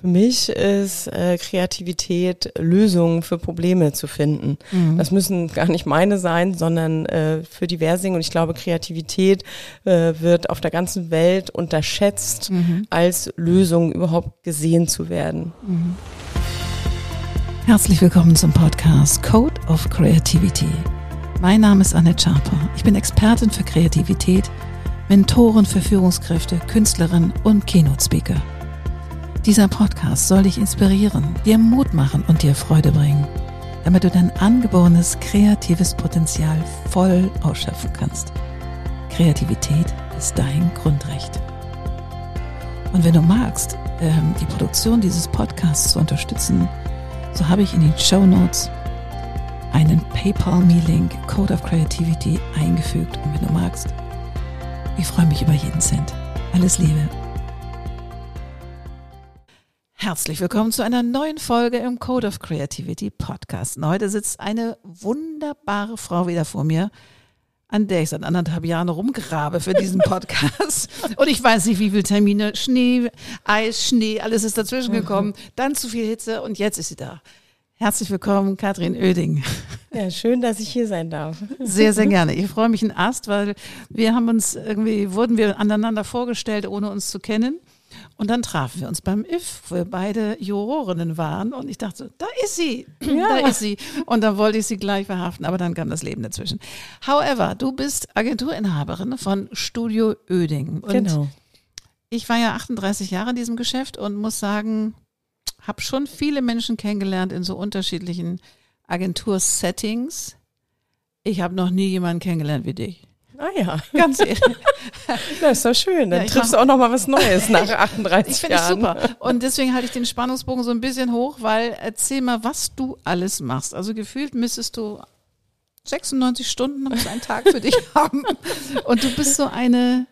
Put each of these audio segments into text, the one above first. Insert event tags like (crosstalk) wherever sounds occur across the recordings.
Für mich ist äh, Kreativität, Lösungen für Probleme zu finden. Mhm. Das müssen gar nicht meine sein, sondern äh, für Diversing. Und ich glaube, Kreativität äh, wird auf der ganzen Welt unterschätzt, mhm. als Lösung überhaupt gesehen zu werden. Mhm. Herzlich willkommen zum Podcast Code of Creativity. Mein Name ist Annette Schaper. Ich bin Expertin für Kreativität, Mentorin für Führungskräfte, Künstlerin und Keynote-Speaker. Dieser Podcast soll dich inspirieren, dir Mut machen und dir Freude bringen, damit du dein angeborenes kreatives Potenzial voll ausschöpfen kannst. Kreativität ist dein Grundrecht. Und wenn du magst, ähm, die Produktion dieses Podcasts zu unterstützen, so habe ich in den Show Notes einen PayPal-Me-Link Code of Creativity eingefügt. Und wenn du magst, ich freue mich über jeden Cent. Alles Liebe. Herzlich willkommen zu einer neuen Folge im Code of Creativity Podcast. Und heute sitzt eine wunderbare Frau wieder vor mir, an der ich seit anderthalb Jahren rumgrabe für diesen Podcast. (laughs) Und ich weiß nicht, wie viele Termine, Schnee, Eis, Schnee, alles ist dazwischen gekommen. Dann zu viel Hitze und jetzt ist sie da. Herzlich willkommen, Katrin Oeding. Ja, schön, dass ich hier sein darf. Sehr, sehr (laughs) gerne. Ich freue mich ein Ast, weil wir haben uns irgendwie, wurden wir aneinander vorgestellt, ohne uns zu kennen. Und dann trafen wir uns beim IF, wo wir beide Jurorinnen waren. Und ich dachte, so, da ist sie, (clears throat) ja. da ist sie. Und dann wollte ich sie gleich verhaften, aber dann kam das Leben dazwischen. However, du bist Agenturinhaberin von Studio Oeding. Und genau. Ich war ja 38 Jahre in diesem Geschäft und muss sagen, habe schon viele Menschen kennengelernt in so unterschiedlichen Agentursettings. Ich habe noch nie jemanden kennengelernt wie dich. Ah ja, ganz ehrlich. (laughs) das ist doch schön. Dann ja, triffst du auch noch mal was Neues nach 38 ich, ich Jahren. Ich super. Und deswegen halte ich den Spannungsbogen so ein bisschen hoch, weil erzähl mal, was du alles machst. Also gefühlt müsstest du 96 Stunden muss ein Tag für dich (laughs) haben. Und du bist so eine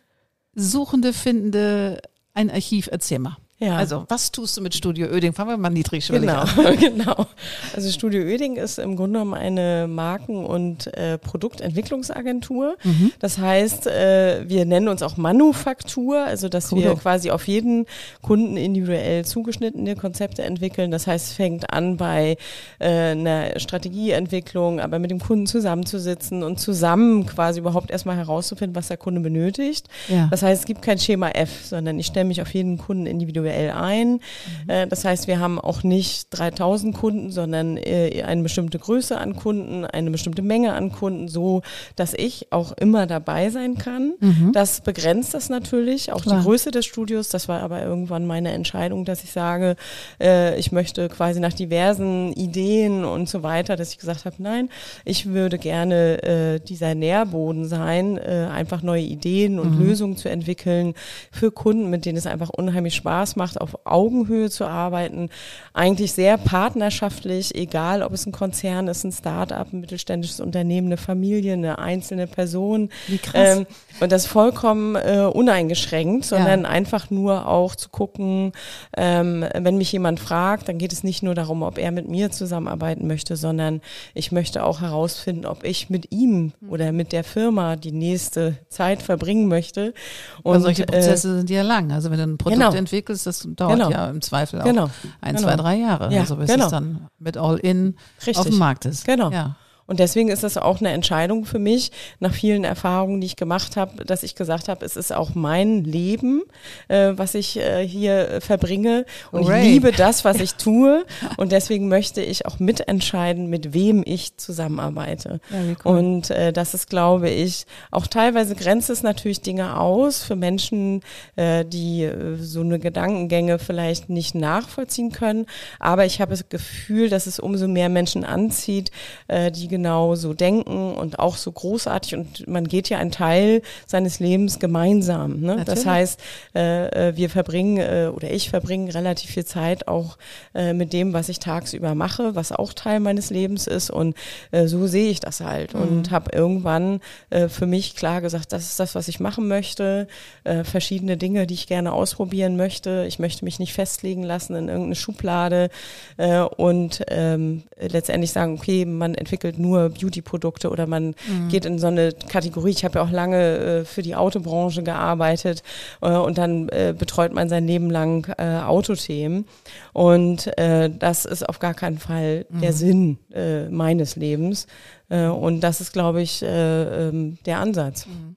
suchende, findende, ein Archiv. Erzähl mal. Ja. Also, was tust du mit Studio Öding? Fangen wir mal niedrigschwellig genau, an. (laughs) Genau. Also Studio Öding ist im Grunde genommen eine Marken- und äh, Produktentwicklungsagentur. Mhm. Das heißt, äh, wir nennen uns auch Manufaktur, also dass cool. wir quasi auf jeden Kunden individuell zugeschnittene Konzepte entwickeln. Das heißt, es fängt an bei äh, einer Strategieentwicklung, aber mit dem Kunden zusammenzusitzen und zusammen quasi überhaupt erstmal herauszufinden, was der Kunde benötigt. Ja. Das heißt, es gibt kein Schema F, sondern ich stelle mich auf jeden Kunden individuell individuell ein. Mhm. Äh, das heißt, wir haben auch nicht 3000 Kunden, sondern äh, eine bestimmte Größe an Kunden, eine bestimmte Menge an Kunden, so dass ich auch immer dabei sein kann. Mhm. Das begrenzt das natürlich, auch Klar. die Größe des Studios. Das war aber irgendwann meine Entscheidung, dass ich sage, äh, ich möchte quasi nach diversen Ideen und so weiter, dass ich gesagt habe, nein, ich würde gerne dieser Nährboden sein, einfach neue Ideen und mhm. Lösungen zu entwickeln für Kunden, mit denen es einfach unheimlich Spaß macht, auf Augenhöhe zu arbeiten, eigentlich sehr partnerschaftlich, egal ob es ein Konzern ist, ein Start-up, ein mittelständisches Unternehmen, eine Familie, eine einzelne Person. Wie krass. Ähm, und das vollkommen äh, uneingeschränkt, sondern ja. einfach nur auch zu gucken, ähm, wenn mich jemand fragt, dann geht es nicht nur darum, ob er mit mir zusammenarbeiten möchte, sondern ich möchte auch herausfinden, ob ich mit ihm oder mit der Firma die nächste Zeit verbringen möchte. Und Aber solche Prozesse äh, sind ja lang. Also wenn du ein Produkt genau. entwickelst, das dauert genau. ja im Zweifel auch genau. ein, genau. zwei, drei Jahre. Ja, also bis genau. es dann mit All-In auf dem Markt ist. Genau. Ja. Und deswegen ist das auch eine Entscheidung für mich, nach vielen Erfahrungen, die ich gemacht habe, dass ich gesagt habe, es ist auch mein Leben, äh, was ich äh, hier verbringe. Und Hooray. ich liebe das, was ich (laughs) tue. Und deswegen möchte ich auch mitentscheiden, mit wem ich zusammenarbeite. Ja, cool. Und äh, das ist, glaube ich, auch teilweise grenzt es natürlich Dinge aus für Menschen, äh, die äh, so eine Gedankengänge vielleicht nicht nachvollziehen können. Aber ich habe das Gefühl, dass es umso mehr Menschen anzieht, äh, die genau so denken und auch so großartig und man geht ja einen Teil seines Lebens gemeinsam. Ne? Das heißt, äh, äh, wir verbringen äh, oder ich verbringe relativ viel Zeit auch äh, mit dem, was ich tagsüber mache, was auch Teil meines Lebens ist und äh, so sehe ich das halt mhm. und habe irgendwann äh, für mich klar gesagt, das ist das, was ich machen möchte, äh, verschiedene Dinge, die ich gerne ausprobieren möchte. Ich möchte mich nicht festlegen lassen in irgendeine Schublade äh, und ähm, letztendlich sagen, okay, man entwickelt nur nur Beauty-Produkte oder man mhm. geht in so eine Kategorie. Ich habe ja auch lange äh, für die Autobranche gearbeitet äh, und dann äh, betreut man sein Leben lang äh, Autothemen. Und äh, das ist auf gar keinen Fall mhm. der Sinn äh, meines Lebens. Äh, und das ist, glaube ich, äh, äh, der Ansatz. Mhm.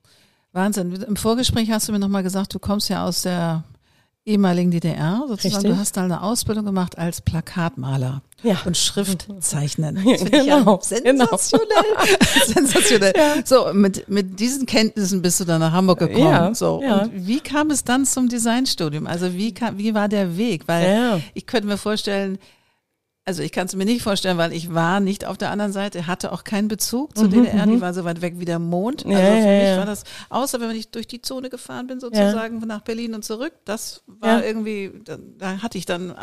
Wahnsinn. Im Vorgespräch hast du mir nochmal gesagt, du kommst ja aus der ehemaligen DDR, sozusagen. Richtig. Du hast da eine Ausbildung gemacht als Plakatmaler ja. und Schriftzeichnen. Das genau. Ja sensationell. Genau. (laughs) sensationell. Ja. So, mit, mit diesen Kenntnissen bist du dann nach Hamburg gekommen. Ja. So. Ja. Und wie kam es dann zum Designstudium? Also wie, kam, wie war der Weg? Weil ich könnte mir vorstellen, also ich kann es mir nicht vorstellen, weil ich war nicht auf der anderen Seite, hatte auch keinen Bezug zur mhm, DDR, die mhm. war so weit weg wie der Mond. Also ja, für mich ja. war das, außer wenn ich durch die Zone gefahren bin, sozusagen ja. nach Berlin und zurück, das war irgendwie, da, da, hatte ich dann,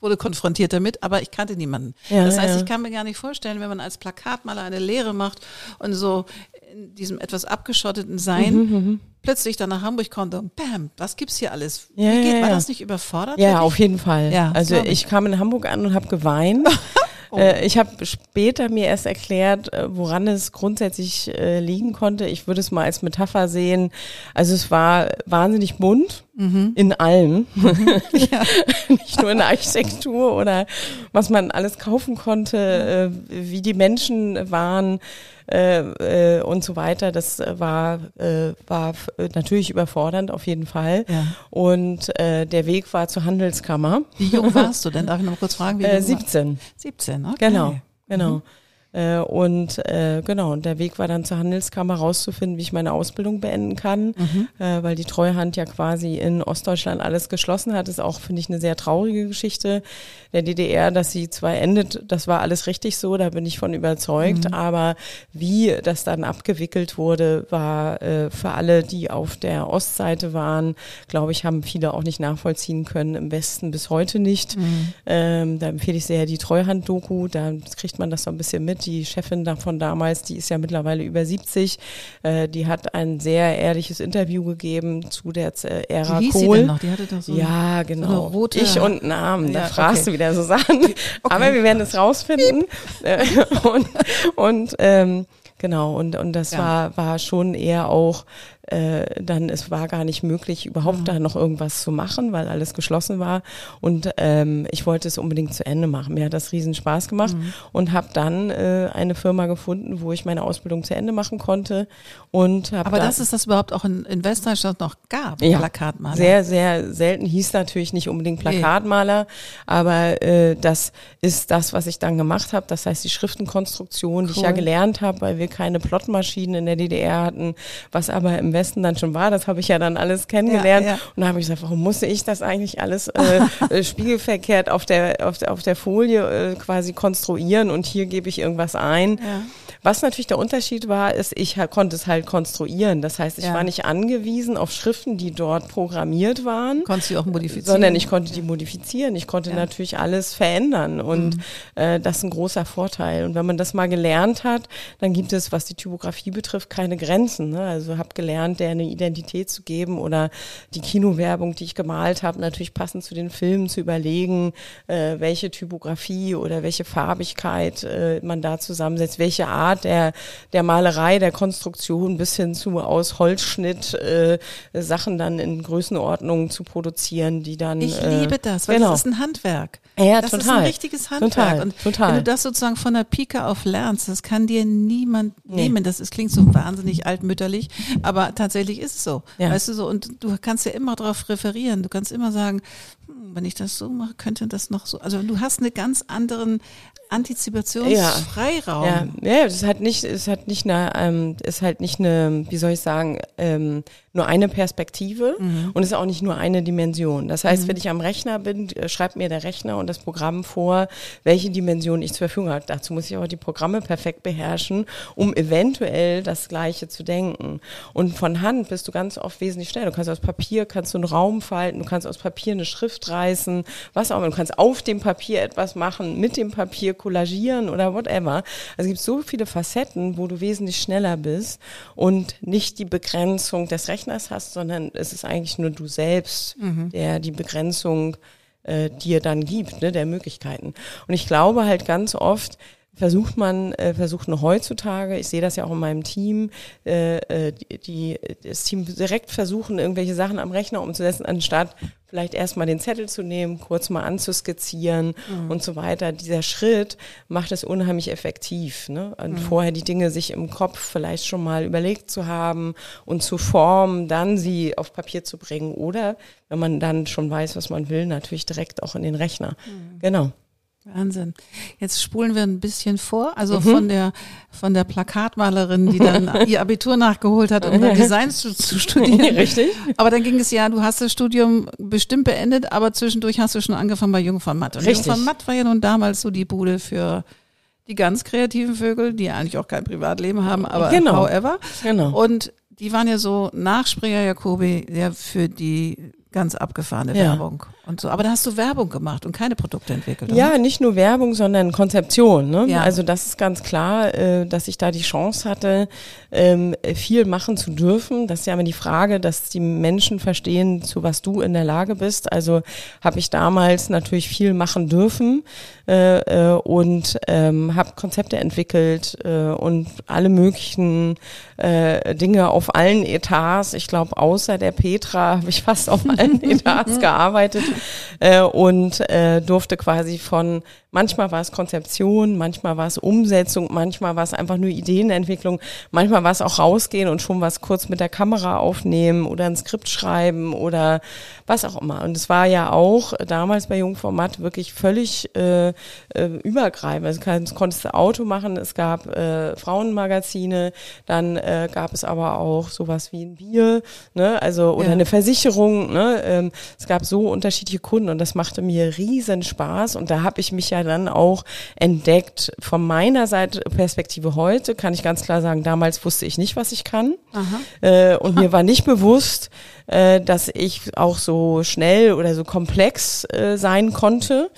wurde konfrontiert damit, aber ich kannte niemanden. das heißt, ich kann mir gar nicht vorstellen, wenn man als Plakatmaler eine Lehre macht und so in diesem etwas abgeschotteten Sein mhm, mhm plötzlich dann nach Hamburg kommt und bam, was gibt's hier alles? Ja, Wie geht, ja, war das nicht überfordert? Ja, auf jeden Fall. Ja, also ich. ich kam in Hamburg an und habe geweint. Oh. (laughs) Ich habe später mir erst erklärt, äh, woran es grundsätzlich äh, liegen konnte. Ich würde es mal als Metapher sehen. Also es war wahnsinnig bunt mhm. in allem, mhm. (laughs) ja. nicht nur in der Architektur oder was man alles kaufen konnte, wie die Menschen waren äh, äh, und so weiter. Das äh, war, äh, war natürlich überfordernd auf jeden Fall. Ja. Und äh, der Weg war zur Handelskammer. Wie jung warst du denn? (laughs) Darf ich noch kurz fragen? Wie äh, 17. 17, okay. Genau, genau. Mhm. Äh, und äh, genau, und der Weg war dann zur Handelskammer rauszufinden, wie ich meine Ausbildung beenden kann, mhm. äh, weil die Treuhand ja quasi in Ostdeutschland alles geschlossen hat. Das ist auch, finde ich, eine sehr traurige Geschichte der DDR, dass sie zwar endet, das war alles richtig so, da bin ich von überzeugt, mhm. aber wie das dann abgewickelt wurde, war äh, für alle, die auf der Ostseite waren, glaube ich, haben viele auch nicht nachvollziehen können, im Westen bis heute nicht. Mhm. Ähm, da empfehle ich sehr die Treuhand-Doku, da kriegt man das so ein bisschen mit die Chefin davon damals, die ist ja mittlerweile über 70, äh, die hat ein sehr ehrliches Interview gegeben zu der äh, Ära Wie Kohl. Sie denn noch? Die hatte doch so ja, genau. So rote ich und Namen, ja, da fragst okay. du wieder so Sachen. Okay. Aber wir werden es rausfinden. Äh, (laughs) und und ähm, genau, und, und das ja. war, war schon eher auch äh, dann es war gar nicht möglich, überhaupt mhm. da noch irgendwas zu machen, weil alles geschlossen war. Und ähm, ich wollte es unbedingt zu Ende machen. Mir hat das riesen Spaß gemacht mhm. und habe dann äh, eine Firma gefunden, wo ich meine Ausbildung zu Ende machen konnte. Und Aber da dass es das überhaupt auch in, in Westdeutschland noch gab, ja, Plakatmaler. Sehr, sehr selten hieß natürlich nicht unbedingt Plakatmaler, nee. aber äh, das ist das, was ich dann gemacht habe. Das heißt, die Schriftenkonstruktion, cool. die ich ja gelernt habe, weil wir keine Plotmaschinen in der DDR hatten, was aber im Westen dann schon war. Das habe ich ja dann alles kennengelernt. Ja, ja. Und da habe ich gesagt, warum musste ich das eigentlich alles äh, äh, spiegelverkehrt auf der, auf der, auf der Folie äh, quasi konstruieren und hier gebe ich irgendwas ein. Ja. Was natürlich der Unterschied war, ist, ich konnte es halt konstruieren. Das heißt, ich war nicht angewiesen auf Schriften, die dort programmiert waren. Konntest du auch modifizieren? Sondern ich konnte die modifizieren. Ich konnte natürlich alles verändern und mhm. äh, das ist ein großer Vorteil. Und wenn man das mal gelernt hat, dann gibt es, was die Typografie betrifft, keine Grenzen. Ne? Also habe gelernt, der eine Identität zu geben oder die Kinowerbung, die ich gemalt habe, natürlich passend zu den Filmen zu überlegen, äh, welche Typografie oder welche Farbigkeit äh, man da zusammensetzt, welche Art Art der, der Malerei, der Konstruktion bis hin zu aus Holzschnitt äh, Sachen dann in Größenordnungen zu produzieren, die dann. Ich äh, liebe das, weil genau. das ist ein Handwerk. Ja, das total. ist ein richtiges Handwerk. Total, und total. wenn du das sozusagen von der Pike auf lernst, das kann dir niemand nee. nehmen. Das ist, klingt so wahnsinnig altmütterlich, aber tatsächlich ist es so. Ja. Weißt du so, und du kannst ja immer darauf referieren. Du kannst immer sagen, hm, wenn ich das so mache, könnte das noch so. Also du hast einen ganz anderen Antizipationsfreiraum. Ja, ja, ja, es hat nicht, es hat nicht eine, ähm, ist halt nicht eine, wie soll ich sagen, ähm, nur eine Perspektive mhm. und es ist auch nicht nur eine Dimension. Das heißt, mhm. wenn ich am Rechner bin, äh, schreibt mir der Rechner und das Programm vor, welche Dimension ich zur Verfügung habe. Dazu muss ich aber die Programme perfekt beherrschen, um eventuell das Gleiche zu denken. Und von Hand bist du ganz oft wesentlich schneller. Du kannst aus Papier, kannst du einen Raum falten, du kannst aus Papier eine Schrift reißen, was auch immer. Du kannst auf dem Papier etwas machen, mit dem Papier kollagieren oder whatever. Also es gibt so viele Facetten, wo du wesentlich schneller bist und nicht die Begrenzung des Rechners hast, sondern es ist eigentlich nur du selbst, mhm. der die Begrenzung äh, dir dann gibt, ne, der Möglichkeiten. Und ich glaube halt ganz oft, versucht man, äh, versucht man heutzutage, ich sehe das ja auch in meinem Team, äh, äh, die, die, das Team direkt versuchen, irgendwelche Sachen am Rechner umzusetzen, anstatt vielleicht erstmal den Zettel zu nehmen, kurz mal anzuskizzieren mhm. und so weiter. Dieser Schritt macht es unheimlich effektiv. Ne? Und mhm. vorher die Dinge sich im Kopf vielleicht schon mal überlegt zu haben und zu formen, dann sie auf Papier zu bringen. Oder wenn man dann schon weiß, was man will, natürlich direkt auch in den Rechner. Mhm. Genau. Wahnsinn. Jetzt spulen wir ein bisschen vor, also mhm. von der von der Plakatmalerin, die dann (laughs) ihr Abitur nachgeholt hat, um dann Design zu, zu studieren. (laughs) Richtig. Aber dann ging es ja, du hast das Studium bestimmt beendet, aber zwischendurch hast du schon angefangen bei Jung von Matt. Und Richtig. Jung von Matt war ja nun damals so die Bude für die ganz kreativen Vögel, die eigentlich auch kein Privatleben haben, aber genau. however. Genau. Und die waren ja so nach Springer Jacobi, der für die ganz abgefahrene ja. Werbung und so. Aber da hast du Werbung gemacht und keine Produkte entwickelt. Oder? Ja, nicht nur Werbung, sondern Konzeption. Ne? Ja. Also das ist ganz klar, äh, dass ich da die Chance hatte, ähm, viel machen zu dürfen. Das ist ja immer die Frage, dass die Menschen verstehen, zu was du in der Lage bist. Also habe ich damals natürlich viel machen dürfen äh, äh, und ähm, habe Konzepte entwickelt äh, und alle möglichen äh, Dinge auf allen Etats. Ich glaube, außer der Petra (laughs) habe ich fast auf allen Etats gearbeitet äh, und äh, durfte quasi von Manchmal war es Konzeption, manchmal war es Umsetzung, manchmal war es einfach nur Ideenentwicklung, manchmal war es auch rausgehen und schon was kurz mit der Kamera aufnehmen oder ein Skript schreiben oder was auch immer. Und es war ja auch damals bei Jungformat wirklich völlig äh, äh, übergreifend. Also du konntest du Auto machen, es gab äh, Frauenmagazine, dann äh, gab es aber auch sowas wie ein Bier, ne? also oder ja. eine Versicherung. Ne? Ähm, es gab so unterschiedliche Kunden und das machte mir riesen Spaß und da habe ich mich ja dann auch entdeckt. Von meiner Seite Perspektive heute kann ich ganz klar sagen, damals wusste ich nicht, was ich kann. Äh, und mir war nicht bewusst, äh, dass ich auch so schnell oder so komplex äh, sein konnte,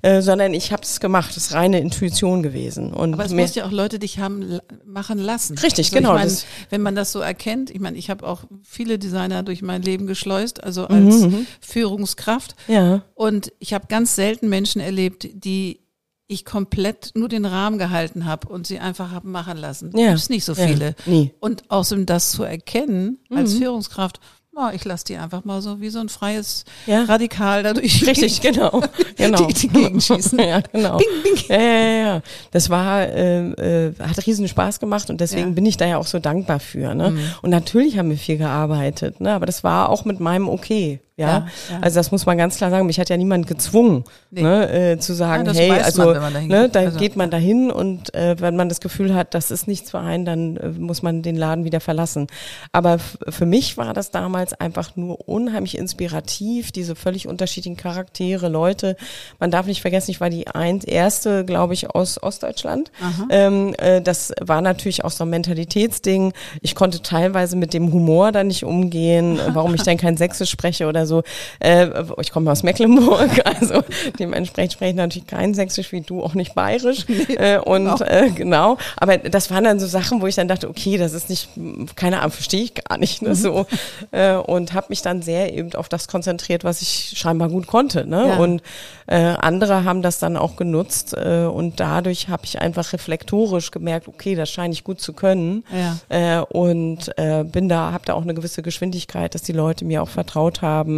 äh, sondern ich habe es gemacht. Das ist reine Intuition gewesen. Und Aber es muss ja auch Leute dich haben machen lassen. Richtig, also genau. Ich mein, wenn man das so erkennt, ich meine, ich habe auch viele Designer durch mein Leben geschleust, also als mhm, mhm. Führungskraft. Ja. Und ich habe ganz selten Menschen erlebt, die ich komplett nur den Rahmen gehalten habe und sie einfach haben machen lassen. Ja. Gibt nicht so viele. Ja, nie. Und außerdem das zu erkennen als mhm. Führungskraft, oh, ich lasse die einfach mal so wie so ein freies ja. Radikal dadurch. Richtig, genau. (laughs) genau. Die, die gegenschießen. (laughs) ja, genau. Bing, bing. Ja, ja, ja. Das war, äh, äh, hat riesen Spaß gemacht und deswegen ja. bin ich da ja auch so dankbar für. Ne? Mhm. Und natürlich haben wir viel gearbeitet, ne? aber das war auch mit meinem Okay. Ja? ja, also das muss man ganz klar sagen. Mich hat ja niemand gezwungen, nee. ne, äh, zu sagen, ja, hey, also man, ne, da also, geht man dahin und äh, wenn man das Gefühl hat, das ist nichts für einen, dann äh, muss man den Laden wieder verlassen. Aber für mich war das damals einfach nur unheimlich inspirativ, diese völlig unterschiedlichen Charaktere, Leute. Man darf nicht vergessen, ich war die ein, erste, glaube ich, aus Ostdeutschland. Ähm, äh, das war natürlich auch so ein Mentalitätsding. Ich konnte teilweise mit dem Humor da nicht umgehen, (laughs) warum ich denn kein Sächsisch spreche oder so. Äh, ich komme aus Mecklenburg, (laughs) also dementsprechend spreche ich natürlich kein Sächsisch wie du, auch nicht bayerisch. (laughs) äh, und genau. Äh, genau, aber das waren dann so Sachen, wo ich dann dachte, okay, das ist nicht, keine Ahnung, verstehe ich gar nicht. Ne, mhm. so äh, Und habe mich dann sehr eben auf das konzentriert, was ich scheinbar gut konnte. Ne? Ja. Und äh, andere haben das dann auch genutzt äh, und dadurch habe ich einfach reflektorisch gemerkt, okay, das scheine ich gut zu können. Ja. Äh, und äh, bin da, habe da auch eine gewisse Geschwindigkeit, dass die Leute mir auch vertraut haben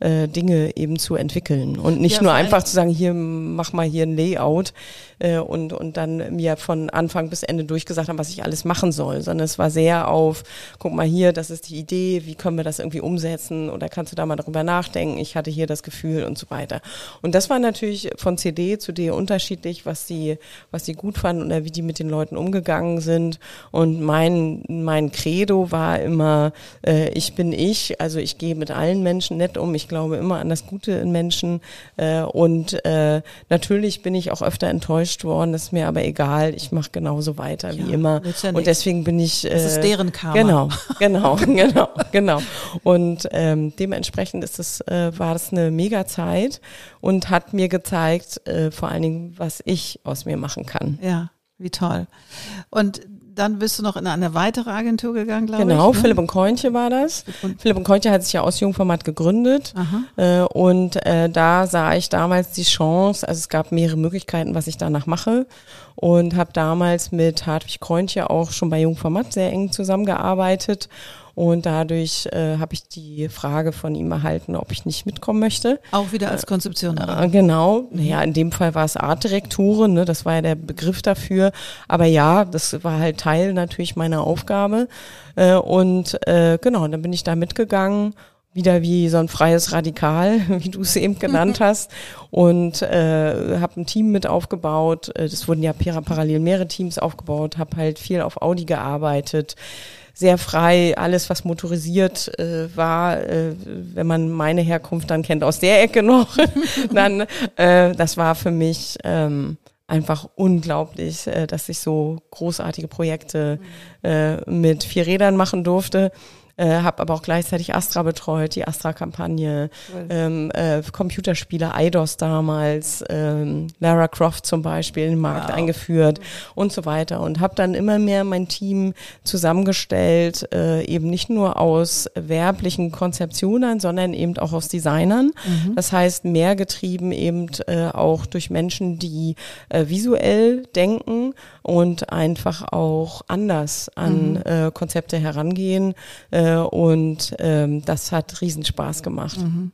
äh, Dinge eben zu entwickeln. Und nicht ja, nur einfach zu sagen, hier mach mal hier ein Layout äh, und, und dann mir von Anfang bis Ende durchgesagt haben, was ich alles machen soll, sondern es war sehr auf, guck mal hier, das ist die Idee, wie können wir das irgendwie umsetzen oder kannst du da mal darüber nachdenken, ich hatte hier das Gefühl und so weiter. Und das war natürlich von CD zu D unterschiedlich, was die, was die gut fanden oder wie die mit den Leuten umgegangen sind. Und mein, mein Credo war immer, äh, ich bin ich, also ich gehe mit allen Menschen nett um, ich glaube immer an das Gute in Menschen äh, und äh, natürlich bin ich auch öfter enttäuscht, worden, ist mir aber egal, ich mache genauso weiter ja, wie immer. Ja und deswegen bin ich. Äh, das ist deren Karma. Genau, (laughs) genau, genau, genau. Und ähm, dementsprechend ist es, äh, war das eine mega Zeit und hat mir gezeigt, äh, vor allen Dingen, was ich aus mir machen kann. Ja. Wie toll. Und dann bist du noch in eine weitere Agentur gegangen, glaube genau, ich. Genau, ne? Philipp und Kointje war das. Und Philipp und Kointje hat sich ja aus Jungformat gegründet. Äh, und äh, da sah ich damals die Chance, also es gab mehrere Möglichkeiten, was ich danach mache. Und habe damals mit Hartwig Kointje auch schon bei Jungformat sehr eng zusammengearbeitet und dadurch äh, habe ich die Frage von ihm erhalten, ob ich nicht mitkommen möchte. Auch wieder als Konzeptionerin. Äh, genau. Naja, in dem Fall war es Artdirektorin, ne, das war ja der Begriff dafür. Aber ja, das war halt Teil natürlich meiner Aufgabe. Äh, und äh, genau, dann bin ich da mitgegangen wieder wie so ein freies Radikal, (laughs) wie du es eben genannt hast, und äh, habe ein Team mit aufgebaut. Äh, das wurden ja parallel mehrere Teams aufgebaut, habe halt viel auf Audi gearbeitet, sehr frei, alles was motorisiert äh, war, äh, wenn man meine Herkunft dann kennt aus der Ecke noch, (laughs) dann äh, das war für mich ähm, einfach unglaublich, äh, dass ich so großartige Projekte äh, mit vier Rädern machen durfte äh, habe aber auch gleichzeitig Astra betreut, die Astra-Kampagne, cool. ähm, äh, Computerspiele, IDOS damals, ähm, Lara Croft zum Beispiel in den Markt wow. eingeführt und so weiter und habe dann immer mehr mein Team zusammengestellt, äh, eben nicht nur aus werblichen Konzeptionen, sondern eben auch aus Designern. Mhm. Das heißt, mehr getrieben eben äh, auch durch Menschen, die äh, visuell denken und einfach auch anders an mhm. äh, Konzepte herangehen. Äh, und ähm, das hat Riesenspaß gemacht. Mhm.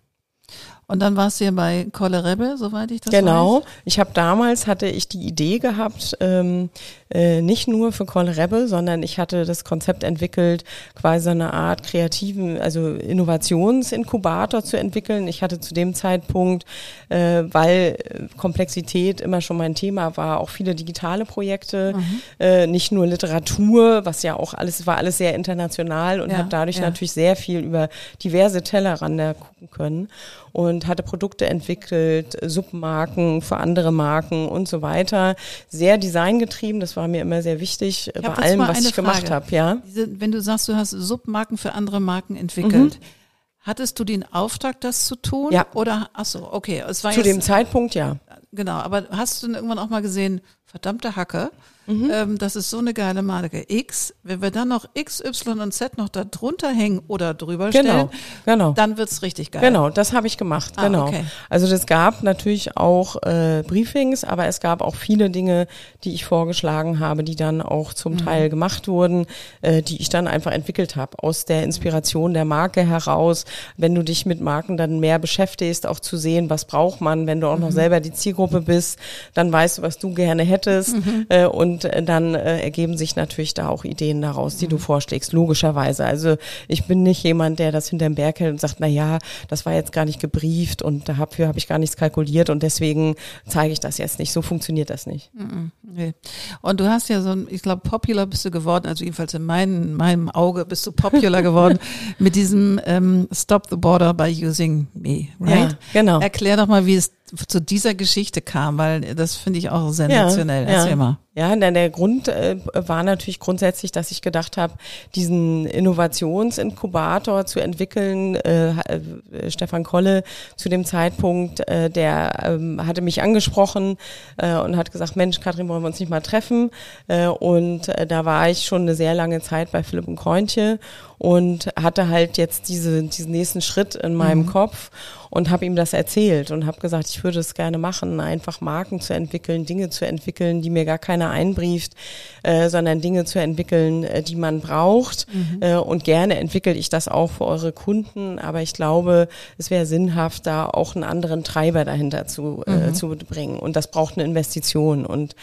Und dann warst du ja bei Kolle Rebbe, soweit ich das genau. weiß. Genau. Ich habe damals hatte ich die Idee gehabt, ähm, äh, nicht nur für Kolle Rebbe, sondern ich hatte das Konzept entwickelt, quasi eine Art kreativen, also Innovationsinkubator zu entwickeln. Ich hatte zu dem Zeitpunkt, äh, weil Komplexität immer schon mein Thema war, auch viele digitale Projekte, mhm. äh, nicht nur Literatur, was ja auch alles war, alles sehr international und ja, habe dadurch ja. natürlich sehr viel über diverse Tellerrande gucken können und hatte Produkte entwickelt, Submarken für andere Marken und so weiter. Sehr designgetrieben, das war mir immer sehr wichtig bei allem, was ich Frage. gemacht habe. Ja? Diese, wenn du sagst, du hast Submarken für andere Marken entwickelt, mhm. Hattest du den Auftrag, das zu tun? Ja. Oder, ach so, okay. Es war zu jetzt, dem Zeitpunkt, ja. Genau, aber hast du denn irgendwann auch mal gesehen, verdammte Hacke, Mhm. Ähm, das ist so eine geile Marke. X, wenn wir dann noch X, Y und Z noch da drunter hängen oder drüber genau, stellen, genau. dann wird's richtig geil. Genau, das habe ich gemacht. Ah, genau. Okay. Also das gab natürlich auch äh, Briefings, aber es gab auch viele Dinge, die ich vorgeschlagen habe, die dann auch zum mhm. Teil gemacht wurden, äh, die ich dann einfach entwickelt habe. Aus der Inspiration der Marke heraus, wenn du dich mit Marken dann mehr beschäftigst, auch zu sehen, was braucht man, wenn du auch mhm. noch selber die Zielgruppe bist, dann weißt du, was du gerne hättest. Mhm. Äh, und und äh, dann äh, ergeben sich natürlich da auch Ideen daraus, die du mhm. vorschlägst, logischerweise. Also ich bin nicht jemand, der das hinterm Berg hält und sagt, na ja, das war jetzt gar nicht gebrieft und dafür habe ich gar nichts kalkuliert und deswegen zeige ich das jetzt nicht. So funktioniert das nicht. Mhm. Nee. Und du hast ja so ein, ich glaube, popular bist du geworden, also jedenfalls in meinem, meinem Auge bist du popular (laughs) geworden mit diesem ähm, Stop the Border by Using Me, right? Ja, genau. Erklär doch mal, wie es zu dieser Geschichte kam, weil das finde ich auch sensationell. Ja, Erzähl ja. mal. Ja, denn der Grund äh, war natürlich grundsätzlich, dass ich gedacht habe, diesen Innovationsinkubator zu entwickeln. Äh, äh, Stefan Kolle zu dem Zeitpunkt, äh, der ähm, hatte mich angesprochen äh, und hat gesagt, Mensch, Katrin, wollen wir uns nicht mal treffen? Äh, und da war ich schon eine sehr lange Zeit bei Philipp und Kointje und hatte halt jetzt diese, diesen nächsten Schritt in meinem mhm. Kopf und habe ihm das erzählt und habe gesagt, ich würde es gerne machen, einfach Marken zu entwickeln, Dinge zu entwickeln, die mir gar keiner einbrieft, äh, sondern Dinge zu entwickeln, äh, die man braucht. Mhm. Äh, und gerne entwickle ich das auch für eure Kunden, aber ich glaube, es wäre sinnhaft, da auch einen anderen Treiber dahinter zu, äh, mhm. zu bringen. Und das braucht eine Investition. Und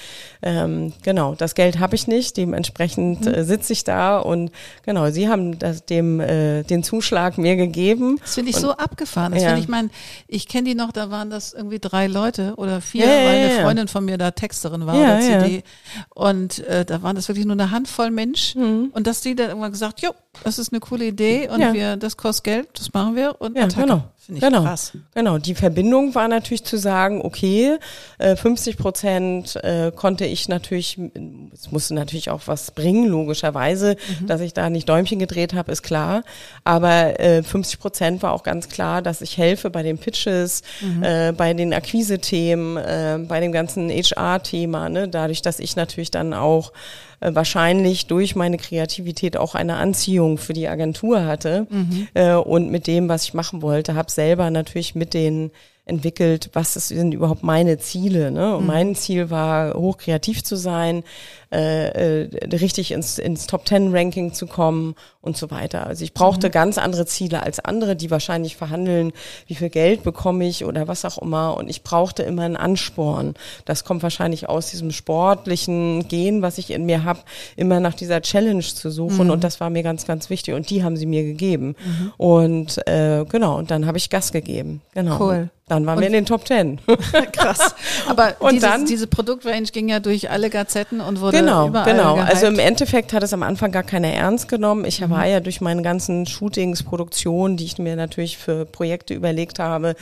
ähm, genau, das Geld habe ich nicht, dementsprechend mhm. äh, sitze ich da und genau, Sie haben das, dem äh, den Zuschlag mir gegeben. Das finde ich und, so abgefahren. Das ja. finde ich mein meine, ich kenne die noch, da waren das irgendwie drei Leute oder vier, ja, weil eine Freundin von mir da Texterin war oder CD. Und äh, da waren das wirklich nur eine Handvoll Mensch. Mhm. Und dass die dann irgendwann gesagt, jo, das ist eine coole Idee und wir, das kostet Geld, das machen wir und ja, Attacke. genau. Finde ich genau. krass. Genau, die Verbindung war natürlich zu sagen, okay, 50 äh, Prozent äh, konnte ich natürlich, es musste natürlich auch was bringen, logischerweise, mhm. dass ich da nicht Däumchen gedreht habe, ist klar. Aber 50 Prozent war auch ganz klar, dass ich helfe bei den Pitches, mhm. äh, bei den Akquise-Themen, äh, bei dem ganzen HR-Thema, ne? dadurch, dass ich natürlich dann auch äh, wahrscheinlich durch meine Kreativität auch eine Anziehung für die Agentur hatte mhm. äh, und mit dem, was ich machen wollte, habe selber natürlich mit den entwickelt, was sind überhaupt meine Ziele. Ne? Und mhm. mein Ziel war, hochkreativ zu sein, äh, äh, richtig ins, ins Top Ten Ranking zu kommen und so weiter. Also ich brauchte mhm. ganz andere Ziele als andere, die wahrscheinlich verhandeln, wie viel Geld bekomme ich oder was auch immer. Und ich brauchte immer einen Ansporn. Das kommt wahrscheinlich aus diesem sportlichen Gen, was ich in mir habe, immer nach dieser Challenge zu suchen. Mhm. Und das war mir ganz, ganz wichtig. Und die haben sie mir gegeben. Mhm. Und äh, genau, und dann habe ich Gas gegeben. Genau. Cool. Dann waren und wir in den Top Ten. (laughs) Krass. Aber (laughs) und dieses, dann, diese Produktrange ging ja durch alle Gazetten und wurde genau, überall Genau, gehypt. also im Endeffekt hat es am Anfang gar keiner ernst genommen. Ich mhm. war ja durch meine ganzen Shootings, Produktionen, die ich mir natürlich für Projekte überlegt habe,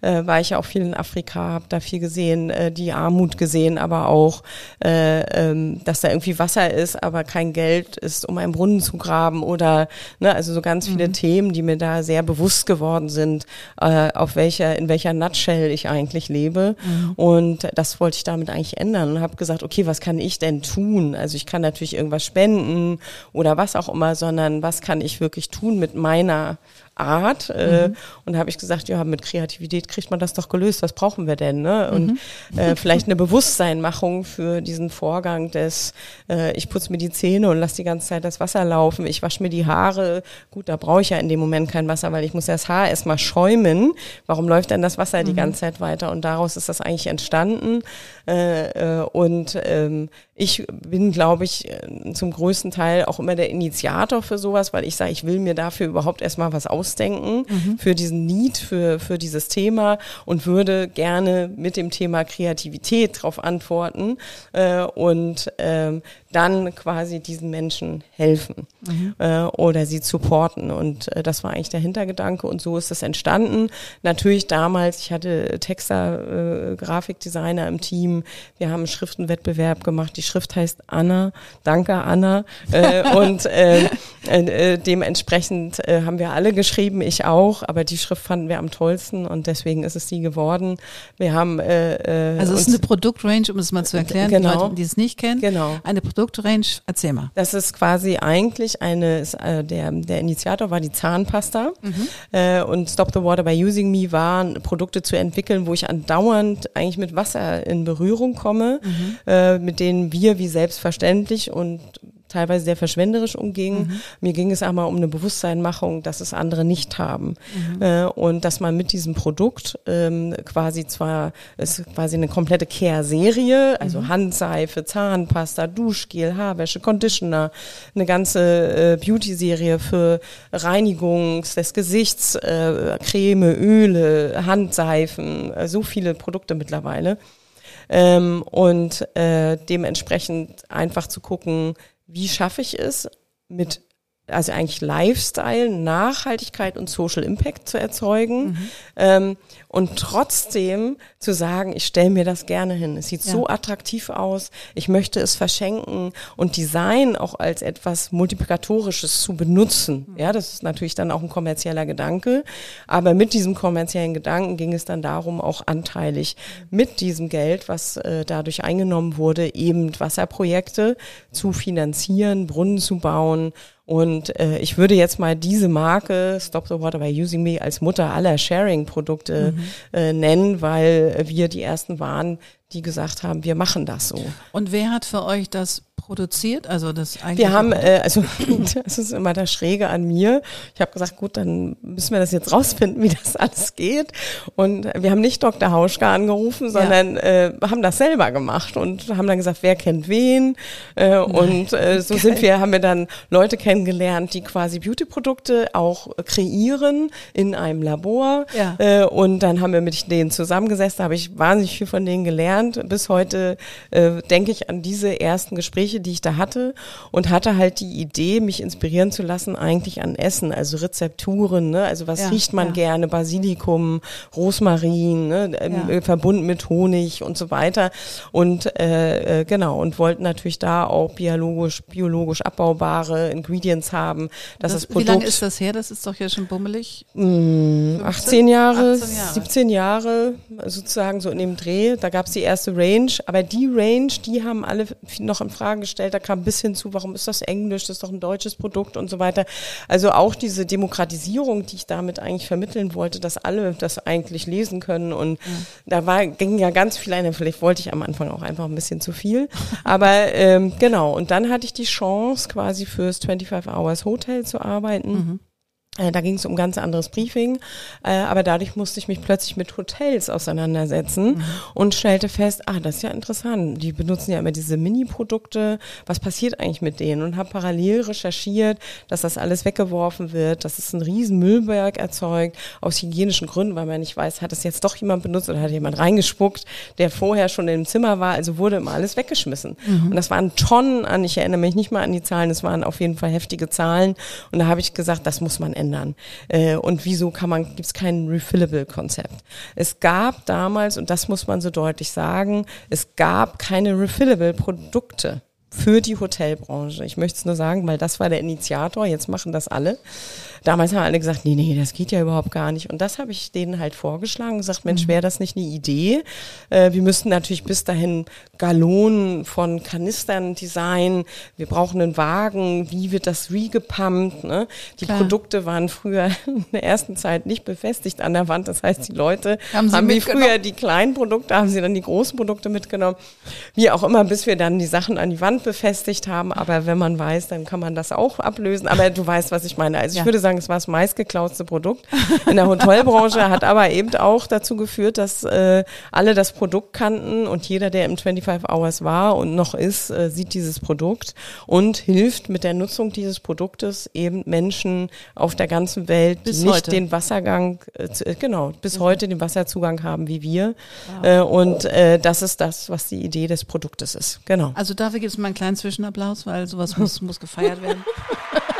äh, war ich ja auch viel in Afrika, habe da viel gesehen, äh, die Armut gesehen, aber auch, äh, ähm, dass da irgendwie Wasser ist, aber kein Geld ist, um einen Brunnen zu graben oder, ne, also so ganz viele mhm. Themen, die mir da sehr bewusst geworden sind, äh, auf welcher, in welcher Nutshell ich eigentlich lebe. Mhm. Und das wollte ich damit eigentlich ändern und habe gesagt, okay, was kann ich denn tun? Tun. Also ich kann natürlich irgendwas spenden oder was auch immer, sondern was kann ich wirklich tun mit meiner Art. Äh, mhm. Und da habe ich gesagt, ja, mit Kreativität kriegt man das doch gelöst. Was brauchen wir denn? Ne? Und mhm. äh, vielleicht eine Bewusstseinmachung für diesen Vorgang des, äh, ich putze mir die Zähne und lasse die ganze Zeit das Wasser laufen. Ich wasche mir die Haare. Gut, da brauche ich ja in dem Moment kein Wasser, weil ich muss das Haar erstmal schäumen. Warum läuft denn das Wasser mhm. die ganze Zeit weiter? Und daraus ist das eigentlich entstanden. Äh, äh, und ähm, ich bin, glaube ich, äh, zum größten Teil auch immer der Initiator für sowas, weil ich sage, ich will mir dafür überhaupt erstmal was aus ausdenken mhm. für diesen Need, für, für dieses Thema und würde gerne mit dem Thema Kreativität darauf antworten äh, und ähm, dann quasi diesen Menschen helfen mhm. äh, oder sie supporten. Und äh, das war eigentlich der Hintergedanke und so ist es entstanden. Natürlich damals, ich hatte Texter, äh, Grafikdesigner im Team, wir haben einen Schriftenwettbewerb gemacht, die Schrift heißt Anna, danke Anna äh, (laughs) und äh, äh, dementsprechend äh, haben wir alle geschrieben, ich auch, aber die Schrift fanden wir am tollsten und deswegen ist es die geworden. Wir haben äh, äh, Also es ist eine Produktrange, um es mal zu erklären, genau, die Leute, die es nicht kennen. Genau. Eine Produkt Produktrange? Erzähl mal. Das ist quasi eigentlich eine, ist, äh, der, der Initiator war die Zahnpasta mhm. äh, und Stop the Water by Using Me waren Produkte zu entwickeln, wo ich andauernd eigentlich mit Wasser in Berührung komme, mhm. äh, mit denen wir wie selbstverständlich und teilweise sehr verschwenderisch umging. Mhm. Mir ging es einmal um eine Bewusstseinmachung, dass es andere nicht haben. Mhm. Äh, und dass man mit diesem Produkt ähm, quasi zwar, ist quasi eine komplette Care-Serie, also mhm. Handseife, Zahnpasta, Duschgel, Haarwäsche, Conditioner, eine ganze äh, Beauty-Serie für Reinigung des Gesichts, äh, Creme, Öle, Handseifen, äh, so viele Produkte mittlerweile. Ähm, und äh, dementsprechend einfach zu gucken, wie schaffe ich es mit also eigentlich Lifestyle, Nachhaltigkeit und Social Impact zu erzeugen mhm. ähm, und trotzdem zu sagen, ich stelle mir das gerne hin. Es sieht ja. so attraktiv aus, ich möchte es verschenken und Design auch als etwas Multiplikatorisches zu benutzen. Mhm. Ja, das ist natürlich dann auch ein kommerzieller Gedanke, aber mit diesem kommerziellen Gedanken ging es dann darum, auch anteilig mit diesem Geld, was äh, dadurch eingenommen wurde, eben Wasserprojekte zu finanzieren, Brunnen zu bauen und äh, ich würde jetzt mal diese Marke Stop the Water by Using Me als Mutter aller Sharing-Produkte mhm. äh, nennen, weil wir die ersten waren, die gesagt haben, wir machen das so. Und wer hat für euch das produziert? Also das eigentlich. Wir haben, äh, also (laughs) das ist immer das Schräge an mir. Ich habe gesagt, gut, dann müssen wir das jetzt rausfinden, wie das alles geht. Und wir haben nicht Dr. Hauschka angerufen, sondern ja. äh, haben das selber gemacht und haben dann gesagt, wer kennt wen. Äh, und äh, (laughs) so Geil. sind wir, haben wir dann Leute kennengelernt, die quasi Beauty-Produkte auch kreieren in einem Labor. Ja. Äh, und dann haben wir mit denen zusammengesessen, da habe ich wahnsinnig viel von denen gelernt. Bis heute äh, denke ich an diese ersten Gespräche die ich da hatte und hatte halt die Idee, mich inspirieren zu lassen eigentlich an Essen, also Rezepturen, ne? also was ja, riecht man ja. gerne, Basilikum, Rosmarin, ne? Ähm, ja. verbunden mit Honig und so weiter und äh, äh, genau und wollten natürlich da auch biologisch, biologisch abbaubare Ingredients haben, dass das, das Produkt. Wie lange ist das her? Das ist doch ja schon bummelig. Mh, 18 Jahre, 18 Jahre, 17 Jahre sozusagen so in dem Dreh. Da gab es die erste Range, aber die Range, die haben alle noch in Frage gestellt. Da kam bis hin zu, warum ist das Englisch? Das ist doch ein deutsches Produkt und so weiter. Also auch diese Demokratisierung, die ich damit eigentlich vermitteln wollte, dass alle das eigentlich lesen können. Und ja. da war, ging ja ganz viel ein. Vielleicht wollte ich am Anfang auch einfach ein bisschen zu viel. Aber ähm, genau. Und dann hatte ich die Chance, quasi fürs 25 Hours Hotel zu arbeiten. Mhm. Äh, da ging es um ganz anderes Briefing, äh, aber dadurch musste ich mich plötzlich mit Hotels auseinandersetzen mhm. und stellte fest, ah, das ist ja interessant. Die benutzen ja immer diese Mini-Produkte. Was passiert eigentlich mit denen? Und habe parallel recherchiert, dass das alles weggeworfen wird, dass es einen riesen Müllberg erzeugt, aus hygienischen Gründen, weil man nicht weiß, hat es jetzt doch jemand benutzt oder hat jemand reingespuckt, der vorher schon im Zimmer war. Also wurde immer alles weggeschmissen. Mhm. Und das waren Tonnen an, ich erinnere mich nicht mal an die Zahlen, es waren auf jeden Fall heftige Zahlen. Und da habe ich gesagt, das muss man ändern ändern? Äh, und wieso kann man, gibt es kein Refillable-Konzept? Es gab damals, und das muss man so deutlich sagen, es gab keine Refillable-Produkte für die Hotelbranche. Ich möchte es nur sagen, weil das war der Initiator, jetzt machen das alle. Damals haben alle gesagt, nee, nee, das geht ja überhaupt gar nicht. Und das habe ich denen halt vorgeschlagen und gesagt, Mensch, mhm. wäre das nicht eine Idee? Äh, wir müssten natürlich bis dahin Gallonen von Kanistern designen. Wir brauchen einen Wagen. Wie wird das regepumpt? Ne? Die Klar. Produkte waren früher (laughs) in der ersten Zeit nicht befestigt an der Wand. Das heißt, die Leute haben, haben wie früher die kleinen Produkte, haben sie dann die großen Produkte mitgenommen. Wie auch immer, bis wir dann die Sachen an die Wand befestigt haben. Aber wenn man weiß, dann kann man das auch ablösen. Aber du weißt, was ich meine. Also ich würde sagen, sagen, es war das meistgeklautste Produkt in der Hotelbranche, hat aber eben auch dazu geführt, dass äh, alle das Produkt kannten und jeder, der im 25 Hours war und noch ist, äh, sieht dieses Produkt und hilft mit der Nutzung dieses Produktes eben Menschen auf der ganzen Welt, bis nicht heute. den Wassergang, äh, äh genau, bis mhm. heute den Wasserzugang haben wie wir. Wow. Äh, und äh, das ist das, was die Idee des Produktes ist. Genau. Also dafür gibt es mal einen kleinen Zwischenapplaus, weil sowas muss, muss gefeiert werden. (laughs)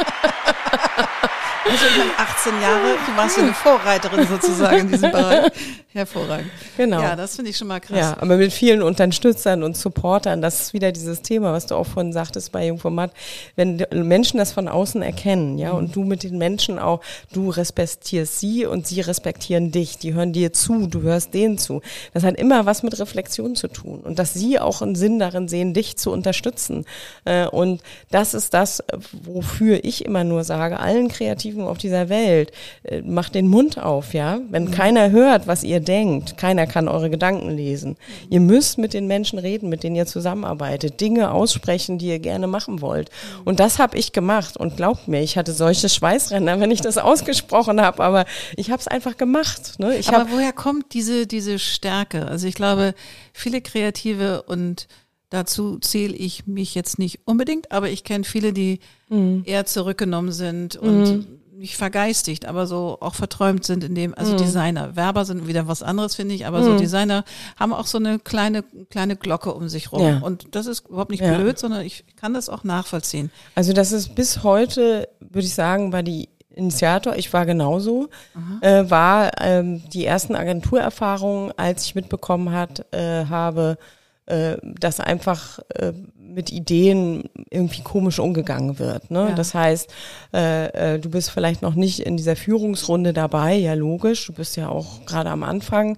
Also ich meine, 18 Jahre, du warst ja eine Vorreiterin sozusagen in diesem Bereich. Hervorragend. Genau. Ja, das finde ich schon mal krass. Ja, aber mit vielen Unterstützern und Supportern, das ist wieder dieses Thema, was du auch vorhin sagtest bei Jungformat, wenn Menschen das von außen erkennen, ja, mhm. und du mit den Menschen auch, du respektierst sie und sie respektieren dich, die hören dir zu, du hörst denen zu. Das hat immer was mit Reflexion zu tun und dass sie auch einen Sinn darin sehen, dich zu unterstützen. Äh, und das ist das, wofür ich immer nur sage, allen Kreativen auf dieser Welt, äh, macht den Mund auf, ja. Wenn mhm. keiner hört, was ihr denkt. Keiner kann eure Gedanken lesen. Ihr müsst mit den Menschen reden, mit denen ihr zusammenarbeitet, Dinge aussprechen, die ihr gerne machen wollt. Und das habe ich gemacht. Und glaubt mir, ich hatte solche Schweißränder, wenn ich das ausgesprochen habe, aber ich habe es einfach gemacht. Ne? Ich aber woher kommt diese, diese Stärke? Also ich glaube, viele Kreative und Dazu zähle ich mich jetzt nicht unbedingt, aber ich kenne viele, die mhm. eher zurückgenommen sind und mhm nicht vergeistigt, aber so auch verträumt sind in dem, also mhm. Designer. Werber sind wieder was anderes, finde ich, aber mhm. so Designer haben auch so eine kleine, kleine Glocke um sich rum. Ja. Und das ist überhaupt nicht ja. blöd, sondern ich kann das auch nachvollziehen. Also das ist bis heute, würde ich sagen, bei die Initiator, ich war genauso, äh, war ähm, die ersten Agenturerfahrungen, als ich mitbekommen hat, äh, habe, äh, dass einfach äh, mit Ideen irgendwie komisch umgegangen wird. Ne? Ja. Das heißt, äh, äh, du bist vielleicht noch nicht in dieser Führungsrunde dabei, ja logisch, du bist ja auch gerade am Anfang,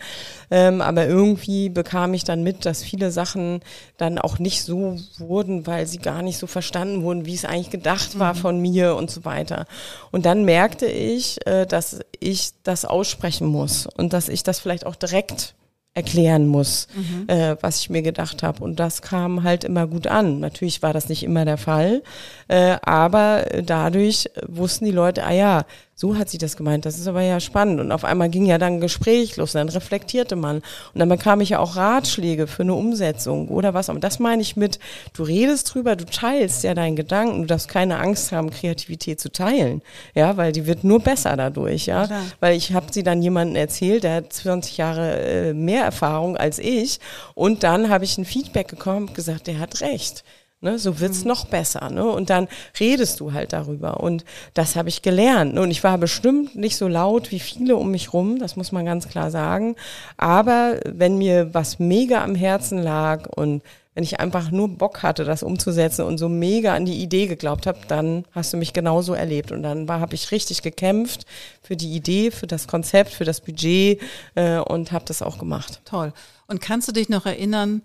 ähm, aber irgendwie bekam ich dann mit, dass viele Sachen dann auch nicht so wurden, weil sie gar nicht so verstanden wurden, wie es eigentlich gedacht war mhm. von mir und so weiter. Und dann merkte ich, äh, dass ich das aussprechen muss und dass ich das vielleicht auch direkt erklären muss, mhm. äh, was ich mir gedacht habe. Und das kam halt immer gut an. Natürlich war das nicht immer der Fall, äh, aber dadurch wussten die Leute, ah ja, so hat sie das gemeint, das ist aber ja spannend. Und auf einmal ging ja dann ein Gespräch los, und dann reflektierte man. Und dann bekam ich ja auch Ratschläge für eine Umsetzung oder was. Und das meine ich mit, du redest drüber, du teilst ja deinen Gedanken, du darfst keine Angst haben, Kreativität zu teilen. Ja, weil die wird nur besser dadurch, ja. Klar. Weil ich habe sie dann jemandem erzählt, der hat 20 Jahre äh, mehr Erfahrung als ich. Und dann habe ich ein Feedback bekommen und gesagt, der hat recht Ne, so wird's mhm. noch besser. Ne? Und dann redest du halt darüber. Und das habe ich gelernt. Und ich war bestimmt nicht so laut wie viele um mich rum, das muss man ganz klar sagen. Aber wenn mir was mega am Herzen lag und wenn ich einfach nur Bock hatte, das umzusetzen und so mega an die Idee geglaubt habe, dann hast du mich genauso erlebt. Und dann habe ich richtig gekämpft für die Idee, für das Konzept, für das Budget äh, und habe das auch gemacht. Toll. Und kannst du dich noch erinnern,